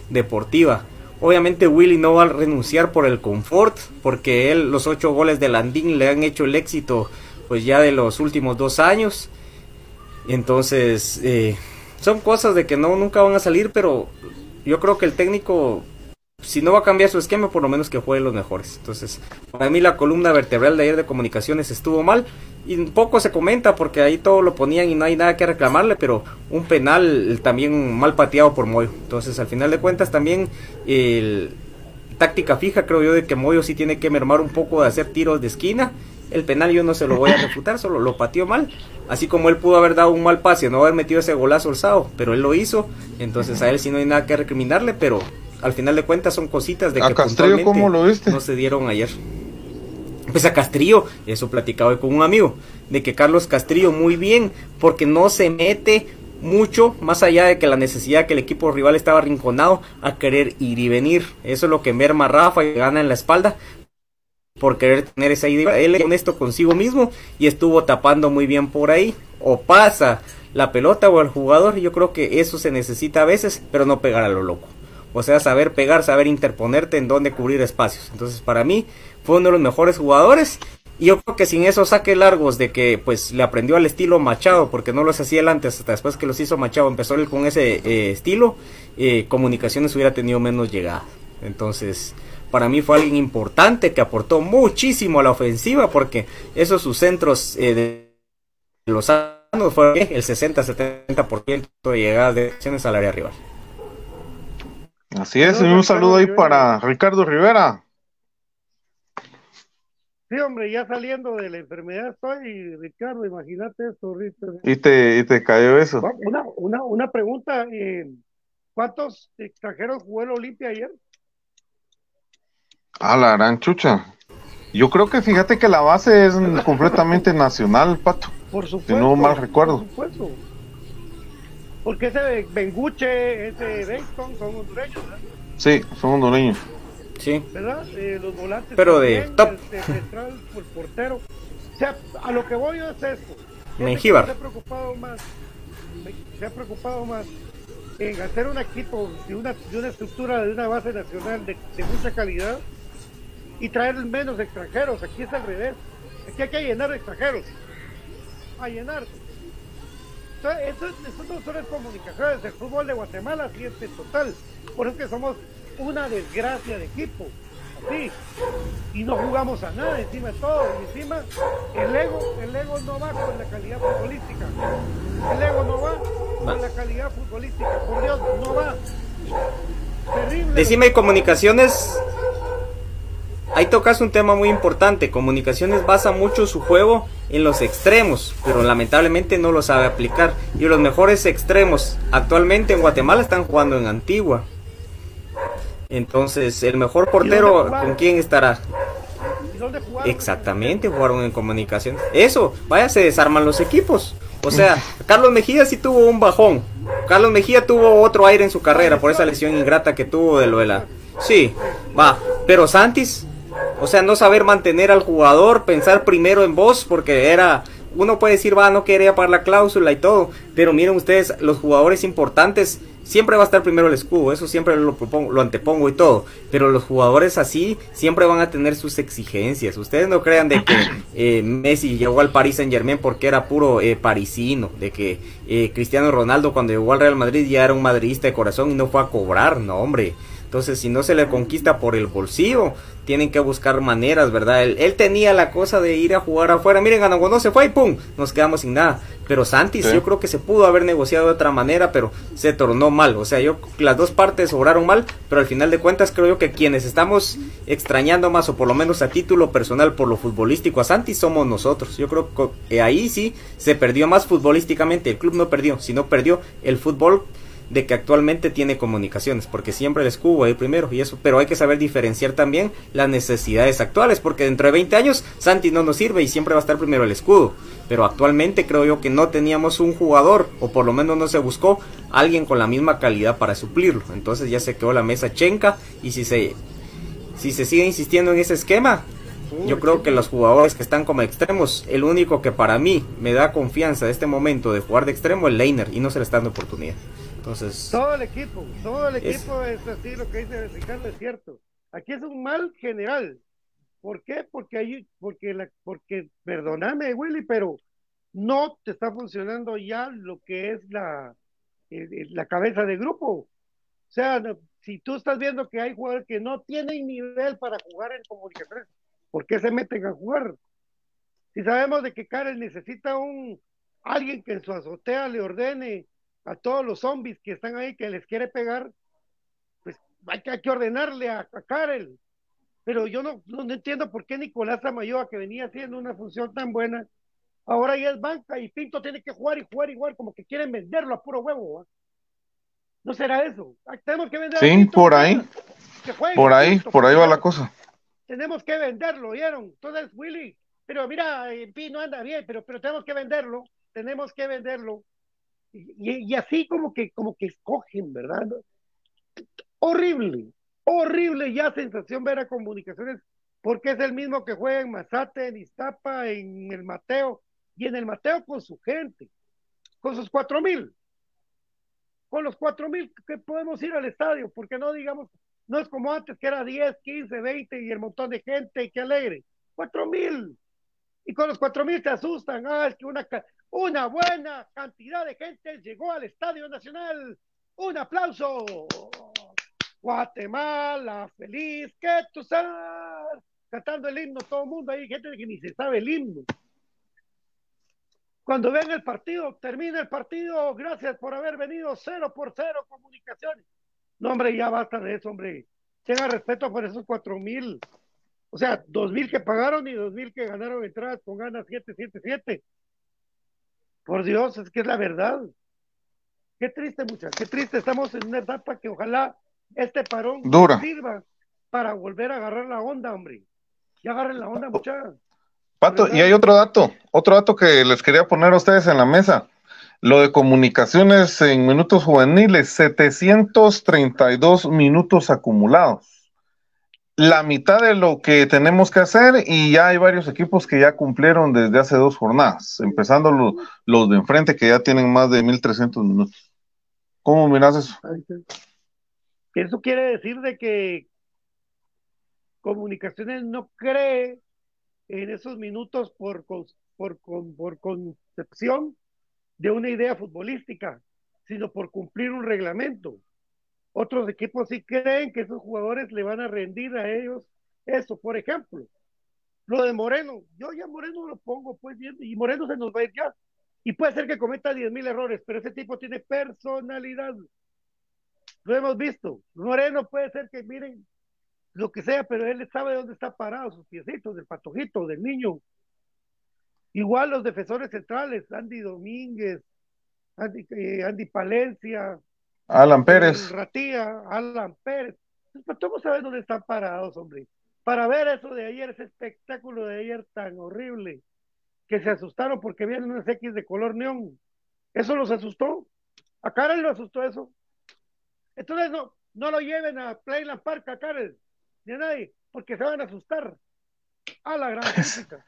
deportiva. Obviamente Willy no va a renunciar por el confort, porque él los ocho goles de Landín le han hecho el éxito pues ya de los últimos dos años. Entonces, eh, son cosas de que no nunca van a salir, pero yo creo que el técnico, si no va a cambiar su esquema, por lo menos que juegue los mejores. Entonces, para mí la columna vertebral de ayer de comunicaciones estuvo mal y poco se comenta porque ahí todo lo ponían y no hay nada que reclamarle, pero un penal también mal pateado por Moyo. Entonces, al final de cuentas también el táctica fija creo yo de que Moyo sí tiene que mermar un poco de hacer tiros de esquina. El penal yo no se lo voy a refutar, solo lo pateó mal. Así como él pudo haber dado un mal pase, no haber metido ese golazo alzado, pero él lo hizo. Entonces a él sí no hay nada que recriminarle, pero al final de cuentas son cositas de ¿A que Castrillo puntualmente cómo lo viste? no se dieron ayer. Pues a Castrillo, eso platicaba hoy con un amigo, de que Carlos Castrillo muy bien, porque no se mete mucho más allá de que la necesidad que el equipo rival estaba arrinconado a querer ir y venir. Eso es lo que merma Rafa y gana en la espalda por querer tener esa idea. Él es honesto consigo mismo y estuvo tapando muy bien por ahí. O pasa la pelota o el jugador. Yo creo que eso se necesita a veces, pero no pegar a lo loco. O sea, saber pegar, saber interponerte en dónde cubrir espacios. Entonces, para mí, fue uno de los mejores jugadores. Y yo creo que sin esos saques largos de que pues le aprendió al estilo Machado, porque no los hacía él antes, hasta después que los hizo Machado, empezó él con ese eh, estilo, eh, comunicaciones hubiera tenido menos llegada. Entonces, para mí fue alguien importante que aportó muchísimo a la ofensiva, porque esos sus centros eh, de los años fue el 60-70% de llegadas de acciones al área rival. Así es, y un saludo ahí para Ricardo Rivera. Sí, hombre, ya saliendo de la enfermedad estoy, Ricardo, imagínate esto, ahorita. Y te, y te cayó eso. Una, una, una pregunta, eh, ¿cuántos extranjeros jugó el Olimpia ayer? A la gran chucha. Yo creo que fíjate que la base es completamente nacional, Pato. Por supuesto. Si no mal recuerdo. Por supuesto. Porque ese Benguche, ese Benston son hondureños, ¿verdad? Sí, son hondureños. Sí. ¿verdad? Eh, los volantes. Pero de también, top. El, el central, el portero. O sea, a lo que voy yo es esto. Mengíbar. Se ha preocupado más, se ha preocupado más en hacer un equipo de una, de una estructura de una base nacional de, de mucha calidad y traer menos extranjeros. Aquí es al revés. Aquí hay que llenar de extranjeros. A llenar. Entonces, eso, eso no son comunicaciones. El fútbol de Guatemala sí es total. Por eso es que somos una desgracia de equipo. Así. Y no jugamos a nada encima de todo. Y encima el ego, el ego no va con la calidad futbolística. El ego no va con la calidad futbolística. Por Dios, no va. Terrible. Decime, comunicaciones. Ahí tocas un tema muy importante. Comunicaciones basa mucho su juego en los extremos, pero lamentablemente no lo sabe aplicar. Y los mejores extremos actualmente en Guatemala están jugando en Antigua. Entonces, el mejor portero, ¿con quién estará? Exactamente, jugaron en comunicación. Eso, vaya, se desarman los equipos. O sea, [laughs] Carlos Mejía sí tuvo un bajón. Carlos Mejía tuvo otro aire en su carrera por esa lesión ingrata que tuvo de lo de la... Sí, va. Pero Santis, o sea, no saber mantener al jugador, pensar primero en vos, porque era... Uno puede decir, va, no quería pagar la cláusula y todo. Pero miren ustedes, los jugadores importantes siempre va a estar primero el escudo, eso siempre lo, propongo, lo antepongo y todo, pero los jugadores así siempre van a tener sus exigencias. Ustedes no crean de que [clears throat] eh, Messi llegó al Paris Saint Germain porque era puro eh, parisino, de que eh, Cristiano Ronaldo cuando llegó al Real Madrid ya era un madridista de corazón y no fue a cobrar, no hombre. Entonces, si no se le conquista por el bolsillo, tienen que buscar maneras, ¿verdad? Él, él tenía la cosa de ir a jugar afuera. Miren, no se fue y ¡pum! Nos quedamos sin nada. Pero Santis, Sí. yo creo que se pudo haber negociado de otra manera, pero se tornó mal. O sea, yo las dos partes obraron mal, pero al final de cuentas creo yo que quienes estamos extrañando más, o por lo menos a título personal por lo futbolístico a Santis, somos nosotros. Yo creo que ahí sí se perdió más futbolísticamente. El club no perdió, sino perdió el fútbol de que actualmente tiene comunicaciones, porque siempre el escudo ahí primero y eso, pero hay que saber diferenciar también las necesidades actuales, porque dentro de 20 años Santi no nos sirve y siempre va a estar primero el escudo, pero actualmente creo yo que no teníamos un jugador, o por lo menos no se buscó alguien con la misma calidad para suplirlo, entonces ya se quedó la mesa chenca y si se si se sigue insistiendo en ese esquema, yo creo que los jugadores que están como extremos, el único que para mí me da confianza de este momento de jugar de extremo es Leiner y no se le está dando oportunidad. Entonces, Todo el equipo, todo el equipo es, así, lo que dice Ricardo es cierto. Aquí es un mal general. ¿Por qué? Porque hay, porque la, porque, perdóname, Willy, pero no te está funcionando ya lo que es la, eh, la cabeza de grupo. O sea, no- si tú estás viendo que hay jugadores que no tienen nivel para jugar en comunicaciones, ¿por qué se meten a jugar? Si sabemos de que Karen necesita un alguien que en su azotea le ordene a todos los zombies que están ahí que les quiere pegar, pues hay que, hay que ordenarle a, a Karel. Pero yo no, no, no entiendo por qué Nicolás Amayoa, que venía haciendo una función tan buena, ahora ya es banca y Pinto tiene que jugar y jugar igual, como que quieren venderlo a puro huevo. ¿No será eso? Ah, Tenemos que vender a Sí, por ahí. juegue Por ahí, Pinto, por ahí va la cosa. tenemos que venderlo, ¿vieron? Entonces, Willy, pero mira, el Pi no anda bien, pero, pero tenemos que venderlo, tenemos que venderlo. Y, así como que, como que escogen, ¿verdad? Horrible, horrible ya sensación ver a comunicaciones, porque es el mismo que juega en Mazate, en Iztapa, en el Mateo, y en el Mateo con su gente, con sus cuatro mil. Con los cuatro mil que podemos ir al estadio, porque no digamos, no es como antes que era 10, 15, 20 y el montón de gente, qué alegre. Cuatro mil. Y con los cuatro mil te asustan. Ah, es que una, una buena cantidad de gente llegó al Estadio Nacional. Un aplauso. Guatemala, feliz, que tú sabes. Cantando el himno, todo el mundo ahí, gente que ni se sabe el himno. Cuando ven el partido, termina el partido, gracias por haber venido, cero por cero, comunicaciones. No, hombre, ya basta de eso, hombre. Tenga respeto por esos cuatro mil. O sea, dos mil que pagaron y dos mil que ganaron entradas con ganas 777. Por Dios, es que es la verdad. Qué triste, muchachos, qué triste. Estamos en una etapa que ojalá este parón Dura. sirva para volver a agarrar la onda, hombre. Ya agarren la onda, muchachos. Pato, y hay otro dato, otro dato que les quería poner a ustedes en la mesa. Lo de comunicaciones en minutos juveniles, 732 minutos acumulados. La mitad de lo que tenemos que hacer y ya hay varios equipos que ya cumplieron desde hace dos jornadas, empezando lo- los de enfrente que ya tienen más de 1300 minutos. ¿Cómo miras eso? Eso quiere decir de que Comunicaciones no cree en esos minutos por, por, con- por concepción de una idea futbolística, sino por cumplir un reglamento. Otros equipos sí creen que esos jugadores le van a rendir a ellos eso, por ejemplo. Lo de Moreno, yo ya Moreno lo pongo, pues bien, y Moreno se nos va a ir ya. Y puede ser que cometa 10 mil errores, pero ese tipo tiene personalidad. Lo hemos visto. Moreno puede ser que miren lo que sea, pero él sabe dónde está parado, sus piecitos, del patojito, del niño. Igual los defensores centrales, Andy Domínguez, Andy, eh, Andy Palencia, Alan Pérez. Ratía, Alan Pérez. Pues todos saben dónde están parados, hombre. Para ver eso de ayer, ese espectáculo de ayer tan horrible, que se asustaron porque vieron unas X de color neón. Eso los asustó. A Karen lo asustó eso. Entonces no, no lo lleven a Playland Park a Karen, ni a nadie, porque se van a asustar. A la gran [laughs] crítica.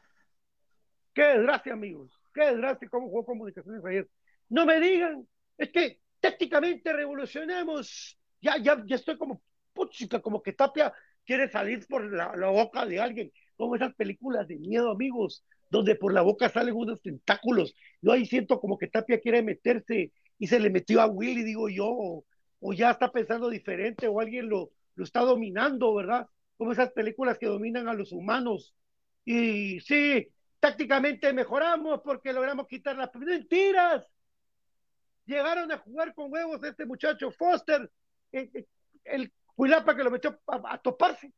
Qué desgracia, amigos. Qué desgracia cómo jugó comunicaciones ayer. No me digan, es que tácticamente revolucionamos. Ya, ya, ya estoy como puchica, como que Tapia quiere salir por la, la boca de alguien. Como esas películas de miedo, amigos, donde por la boca salen unos tentáculos. Yo ahí siento como que Tapia quiere meterse y se le metió a Willy, digo yo, o, o ya está pensando diferente, o alguien lo, lo está dominando, ¿verdad? Como esas películas que dominan a los humanos. Y sí, tácticamente mejoramos porque logramos quitar las mentiras. Llegaron a jugar con huevos este muchacho Foster, el, el Cuilapa que lo metió a, toparse,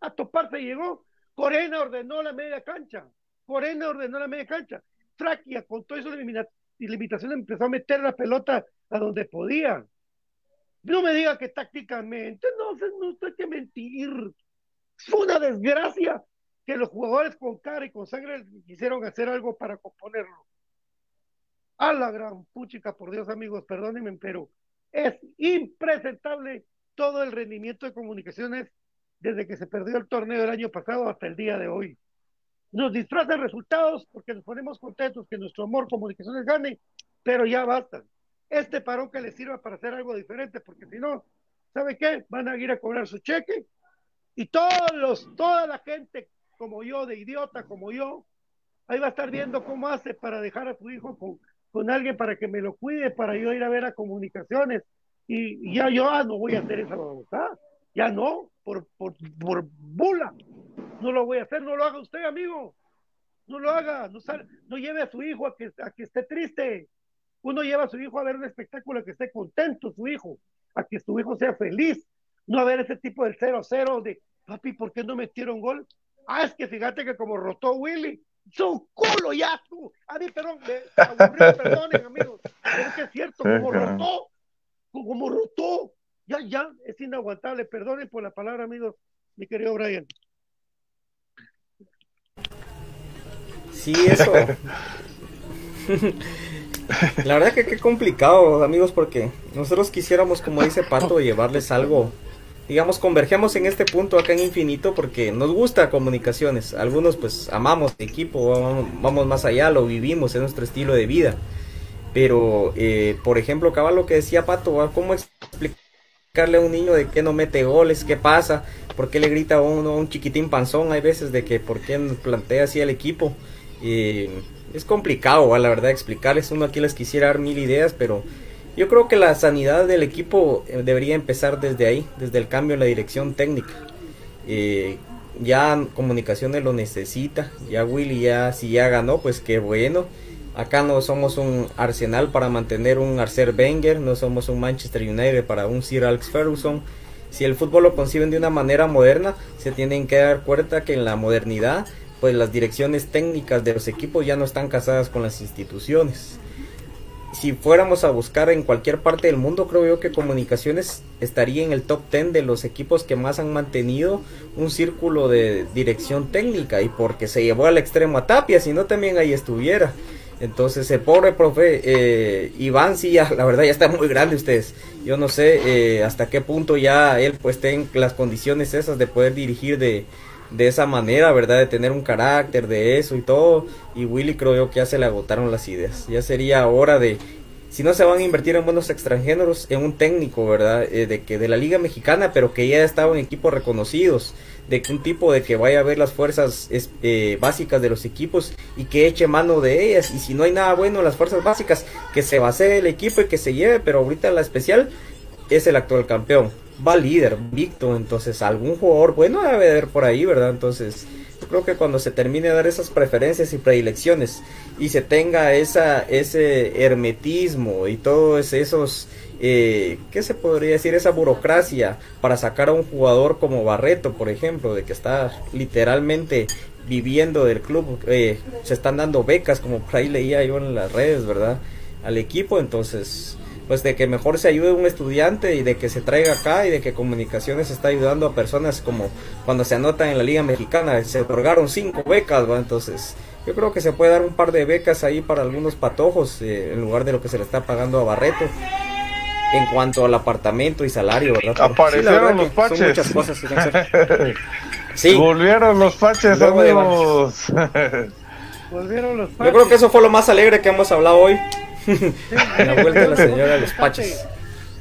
a toparse llegó. Corena ordenó la media cancha. Corena ordenó la media cancha. Traquia, con eso de limitaciones, empezó a meter la pelota a donde podía. No me diga que tácticamente, no, no hay que mentir. Fue una desgracia que los jugadores con cara y con sangre quisieron hacer algo para componerlo. A la gran puchica, por Dios, amigos, perdónenme, pero es impresentable todo el rendimiento de comunicaciones desde que se perdió el torneo del año pasado hasta el día de hoy. Nos disfrazan resultados porque nos ponemos contentos que nuestro amor comunicaciones gane, pero ya basta. Este parón que les sirva para hacer algo diferente, porque si no, ¿sabe qué? Van a ir a cobrar su cheque y todos los, toda la gente como yo, de idiota como yo, ahí va a estar viendo cómo hace para dejar a su hijo con, con alguien para que me lo cuide, para yo ir a ver a comunicaciones. Y, ya yo ah, no voy a hacer esa voluntad, ya no, por, por, por bula. No lo voy a hacer, no lo haga usted, amigo. No lo haga, no, sal, no lleve a su hijo a que, a que esté triste. Uno lleva a su hijo a ver un espectáculo, a que esté contento su hijo, a que su hijo sea feliz, no a ver ese tipo del 0-0 de, papi, ¿por qué no metieron gol? Ah, es que fíjate que como rotó Willy, su culo ya, tú. A mí, perdón, me [laughs] perdonen, amigos. Pero es que es cierto, como rotó, como rotó, ya, ya, es inaguantable. Perdonen por la palabra, amigos, mi querido Brian. Sí, eso. [laughs] La verdad que qué complicado, amigos, porque nosotros quisiéramos, como dice Pato, llevarles algo. Digamos, convergemos en este punto acá en Infinito porque nos gusta comunicaciones. Algunos pues amamos equipo, vamos, más allá, lo vivimos, es nuestro estilo de vida. Pero, eh, por ejemplo, cabal lo que decía Pato, ¿cómo explicarle a un niño de que no mete goles? ¿Qué pasa? ¿Por qué le grita a uno a un chiquitín panzón? Hay veces de que por qué plantea así el equipo. Eh, es complicado, la verdad, explicarles. Uno aquí les quisiera dar mil ideas, pero yo creo que la sanidad del equipo debería empezar desde ahí, desde el cambio en la dirección técnica. Eh, ya Comunicaciones lo necesita, ya Willy ya si ya ganó, pues qué bueno. Acá no somos un Arsenal para mantener un Arcer Wenger, no somos un Manchester United para un Sir Alex Ferguson. Si el fútbol lo conciben de una manera moderna, se tienen que dar cuenta que en la modernidad pues las direcciones técnicas de los equipos ya no están casadas con las instituciones. Si fuéramos a buscar en cualquier parte del mundo, creo yo que Comunicaciones estaría en el top 10 de los equipos que más han mantenido un círculo de dirección técnica y porque se llevó al extremo a Tapia, si no también ahí estuviera. Entonces el pobre profe eh, Iván sí, ya, la verdad ya está muy grande ustedes. Yo no sé eh, hasta qué punto ya él pues tenga las condiciones esas de poder dirigir de, de esa manera, ¿verdad? De tener un carácter de eso y todo. Y Willy creo yo que ya se le agotaron las ideas. Ya sería hora de, si no se van a invertir en buenos extranjeros, en un técnico, ¿verdad? Eh, de que de la Liga Mexicana, pero que ya estaba en equipos reconocidos. De que un tipo de que vaya a ver las fuerzas eh, básicas de los equipos y que eche mano de ellas. Y si no hay nada bueno en las fuerzas básicas, que se base el equipo y que se lleve. Pero ahorita la especial es el actual campeón va líder, Victo, entonces algún jugador bueno debe haber por ahí, ¿verdad? Entonces, yo creo que cuando se termine de dar esas preferencias y predilecciones y se tenga esa, ese hermetismo y todos esos, eh, ¿qué se podría decir? Esa burocracia para sacar a un jugador como Barreto, por ejemplo, de que está literalmente viviendo del club, eh, se están dando becas, como por ahí leía yo en las redes, ¿verdad? Al equipo, entonces pues de que mejor se ayude un estudiante y de que se traiga acá y de que comunicaciones está ayudando a personas como cuando se anotan en la liga mexicana se otorgaron cinco becas ¿va? entonces yo creo que se puede dar un par de becas ahí para algunos patojos eh, en lugar de lo que se le está pagando a Barreto en cuanto al apartamento y salario ¿verdad? aparecieron los paches son muchas cosas que hacer. [laughs] sí. volvieron los paches amigos [laughs] volvieron los paches yo creo que eso fue lo más alegre que hemos hablado hoy la vuelta de la señora los paches.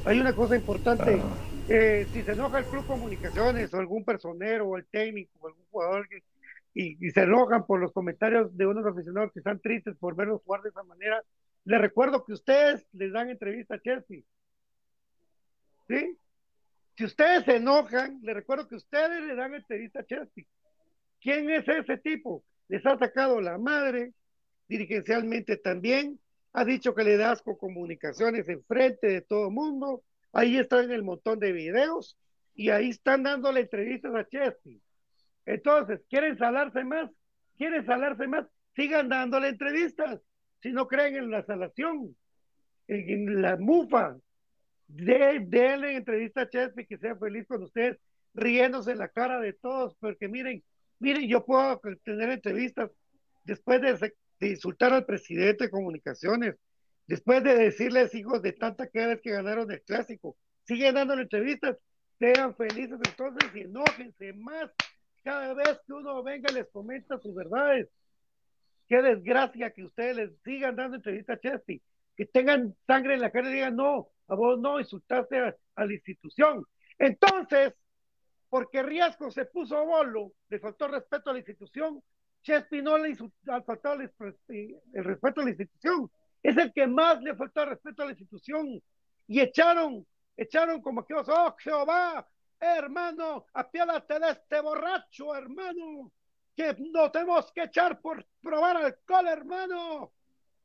Hay una cosa importante. Eh, si se enoja el club comunicaciones o algún personero o el técnico o algún jugador que, y, y, se enojan por los comentarios de unos aficionados que están tristes por verlos jugar de esa manera, les recuerdo que ustedes les dan entrevista a Chelsea. ¿Sí? Si ustedes se enojan, les recuerdo que ustedes le dan entrevista a Chelsea. ¿Quién es ese tipo? Les ha sacado la madre, dirigencialmente también, ha dicho que le con comunicaciones enfrente de todo mundo, ahí están el montón de videos y ahí están dándole entrevistas a Chesney. Entonces, ¿quieren salarse más? ¿Quieren salarse más? Sigan dándole entrevistas. Si no creen en la salación, en, la mufa, de, denle entrevista a Chesney que sea feliz con ustedes, riéndose en la cara de todos, porque miren, miren, yo puedo tener entrevistas después de de insultar al presidente de comunicaciones, después de decirles hijos de tanta cada vez que ganaron el clásico, siguen dando entrevistas, sean felices entonces y enójense más cada vez que uno venga les comenta sus verdades. Qué desgracia que ustedes les sigan dando entrevistas a Chesty, que tengan sangre en la cara y digan no, a vos no insultaste a, a la institución. Entonces, porque Riasco se puso bolo, le faltó respeto a la institución, Chespi no le ha faltado el, respeto a la institución. Es el que más le faltó el respeto a la institución. Y echaron, echaron como que, oh Jehová, hermano, apiádate de este borracho, hermano, que no tenemos que echar por probar alcohol, hermano.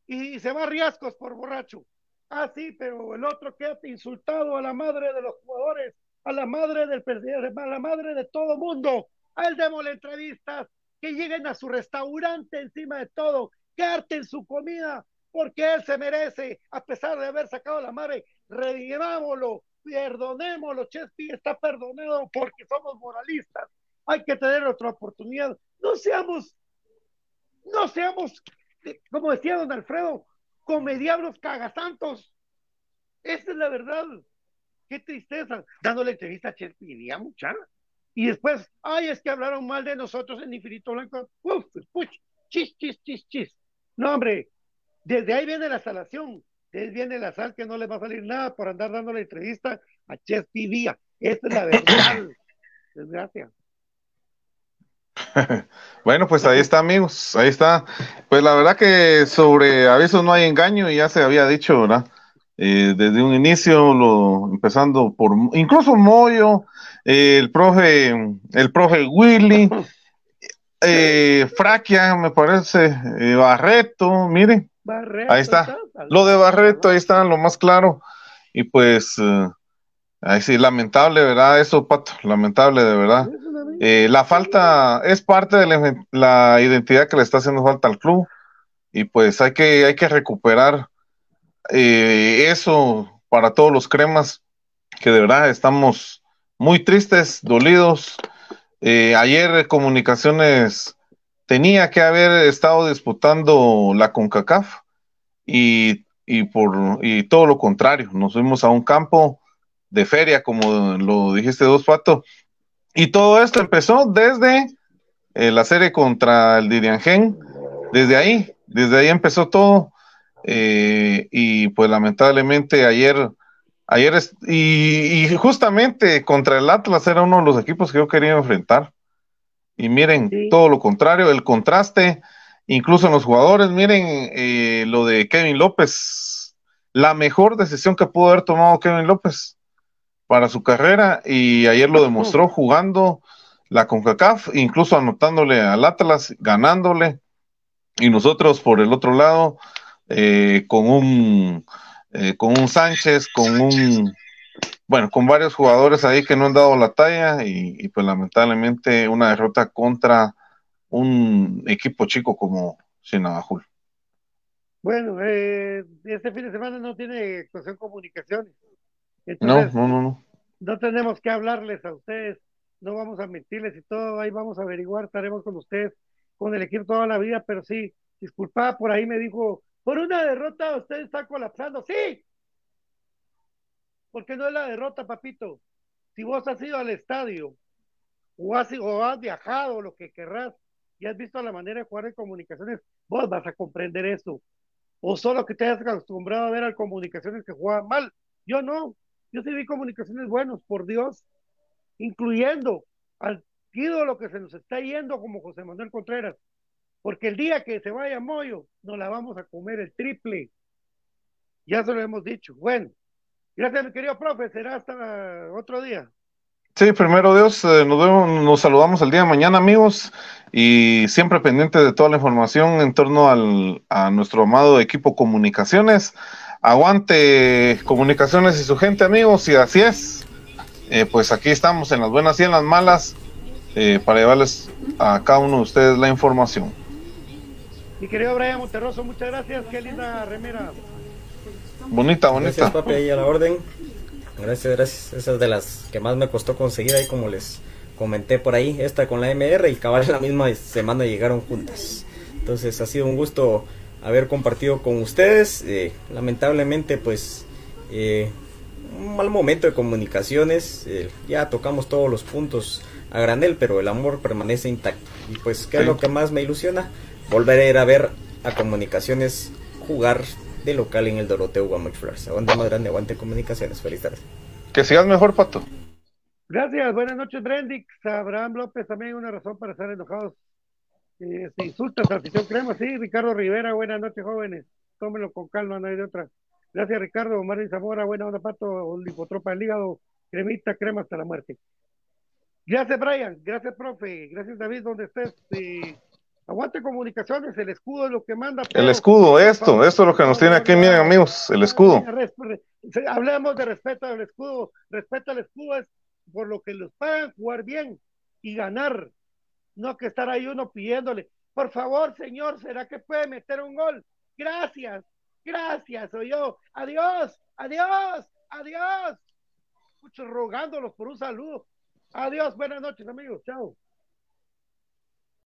Y, se va a riesgos por borracho. Ah, sí, pero el otro que ha insultado a la madre de los jugadores, a la madre del presidente, a la madre de todo mundo. A él démosle entrevistas, que lleguen a su restaurante encima de todo, que harten su comida, porque él se merece, a pesar de haber sacado la madre, redimámoslo, perdonémoslo, Chespi está perdonado porque somos moralistas, hay que tener otra oportunidad, no seamos, no seamos, como decía don Alfredo, comediablos cagasantos, esa es la verdad, qué tristeza, dándole entrevista a Chespi, ya mucha, y después, ay, es que hablaron mal de nosotros en Infinito Blanco. Uf, puch, chis, chis, chis, chis. No, hombre, desde ahí viene la salación, desde ahí viene la sal que no le va a salir nada por andar dando la entrevista a Chespi Vía. Esa es la verdad. [laughs] Desgracia. [laughs] bueno, pues ahí está, amigos, ahí está. Pues la verdad que sobre avisos no hay engaño y ya se había dicho, ¿verdad? Eh, desde un inicio, lo, empezando por incluso Moyo, el profe, el profe Willy, [laughs] eh, Fraquia, me parece, eh, Barreto, miren, ahí está, lo de Barreto, ahí está, lo más claro, y pues, eh, ahí sí, lamentable, ¿verdad? Eso, Pato, lamentable, de verdad. Eh, la falta es parte de la, la, identidad que le está haciendo falta al club, y pues hay que, hay que recuperar eh, eso para todos los cremas, que de verdad estamos muy tristes, dolidos. Eh, ayer Comunicaciones tenía que haber estado disputando la CONCACAF y, y por y todo lo contrario, nos fuimos a un campo de feria, como lo dijiste dos pato, y todo esto empezó desde eh, la serie contra el Diriangen, desde ahí, desde ahí empezó todo, eh, y pues lamentablemente ayer, ayer es- y, y justamente contra el Atlas era uno de los equipos que yo quería enfrentar. Y miren, todo lo contrario, el contraste, incluso en los jugadores, miren eh, lo de Kevin López, la mejor decisión que pudo haber tomado Kevin López para su carrera y ayer lo demostró jugando la CONCACAF, incluso anotándole al Atlas, ganándole, y nosotros por el otro lado, eh, con un eh, con un Sánchez, con un bueno, con varios jugadores ahí que no han dado la talla y, y, pues lamentablemente una derrota contra un equipo chico como Sinabajul. Bueno, eh, este fin de semana no tiene actuación comunicaciones. No, no, no, no. no tenemos que hablarles a ustedes, no vamos a mentirles y todo, ahí vamos a averiguar, estaremos con ustedes, con el equipo toda la vida, pero sí, disculpa, por ahí me dijo, por una derrota usted está colapsando, sí, porque no es la derrota, papito. Si vos has ido al estadio o has, o has viajado, lo que querrás, y has visto la manera de jugar en comunicaciones, vos vas a comprender eso. O solo que te hayas acostumbrado a ver al comunicaciones que juegan mal. Yo no. Yo sí vi comunicaciones buenos, por Dios, incluyendo al ídolo que se nos está yendo como José Manuel Contreras. Porque el día que se vaya Moyo, nos la vamos a comer el triple. Ya se lo hemos dicho. Bueno, gracias, mi querido profe. Será hasta otro día. Sí, primero Dios, eh, nos, vemos, nos saludamos el día de mañana, amigos, y siempre pendiente de toda la información en torno al, a nuestro amado equipo Comunicaciones. Aguante Comunicaciones y su gente, amigos, y así es. Eh, pues aquí estamos en las buenas y en las malas eh, para llevarles a cada uno de ustedes la información. Mi querido Brian Monterroso, muchas gracias. Qué linda remera. Bonita, bonita. Gracias, papi, ahí a la orden. Gracias, gracias. Esa es de las que más me costó conseguir ahí, como les comenté por ahí. Esta con la MR y cabal la misma semana llegaron juntas. Entonces ha sido un gusto haber compartido con ustedes. Eh, lamentablemente, pues, eh, un mal momento de comunicaciones. Eh, ya tocamos todos los puntos a granel, pero el amor permanece intacto. Y pues, ¿qué es lo que más me ilusiona? Volver a ir a ver a comunicaciones jugar de local en el Doroteo Guamach Flores. Aguante más grande, aguante comunicaciones. Feliz tarde. Que sigas mejor, Pato. Gracias, buenas noches, Brendix. Abraham López también una razón para estar enojados. Eh, se insulta a afición crema, sí. Ricardo Rivera, buenas noches, jóvenes. Tómenlo con calma, no hay de otra. Gracias, Ricardo. Marvin Zamora, buena onda, Pato. Lipotropa del hígado, cremita, crema hasta la muerte. Gracias, Brian. Gracias, profe. Gracias, David, donde estés. Eh, aguante comunicaciones, el escudo es lo que manda. El escudo, esto, esto es lo que nos tiene aquí, miren, amigos, el escudo. Hablemos de respeto al escudo. Respeto al escudo es por lo que los pagan jugar bien y ganar. No que estar ahí uno pidiéndole, por favor, señor, ¿será que puede meter un gol? Gracias, gracias, soy yo. Adiós, adiós, adiós. Muchos rogándolos por un saludo. Adiós, buenas noches, amigos. Chao.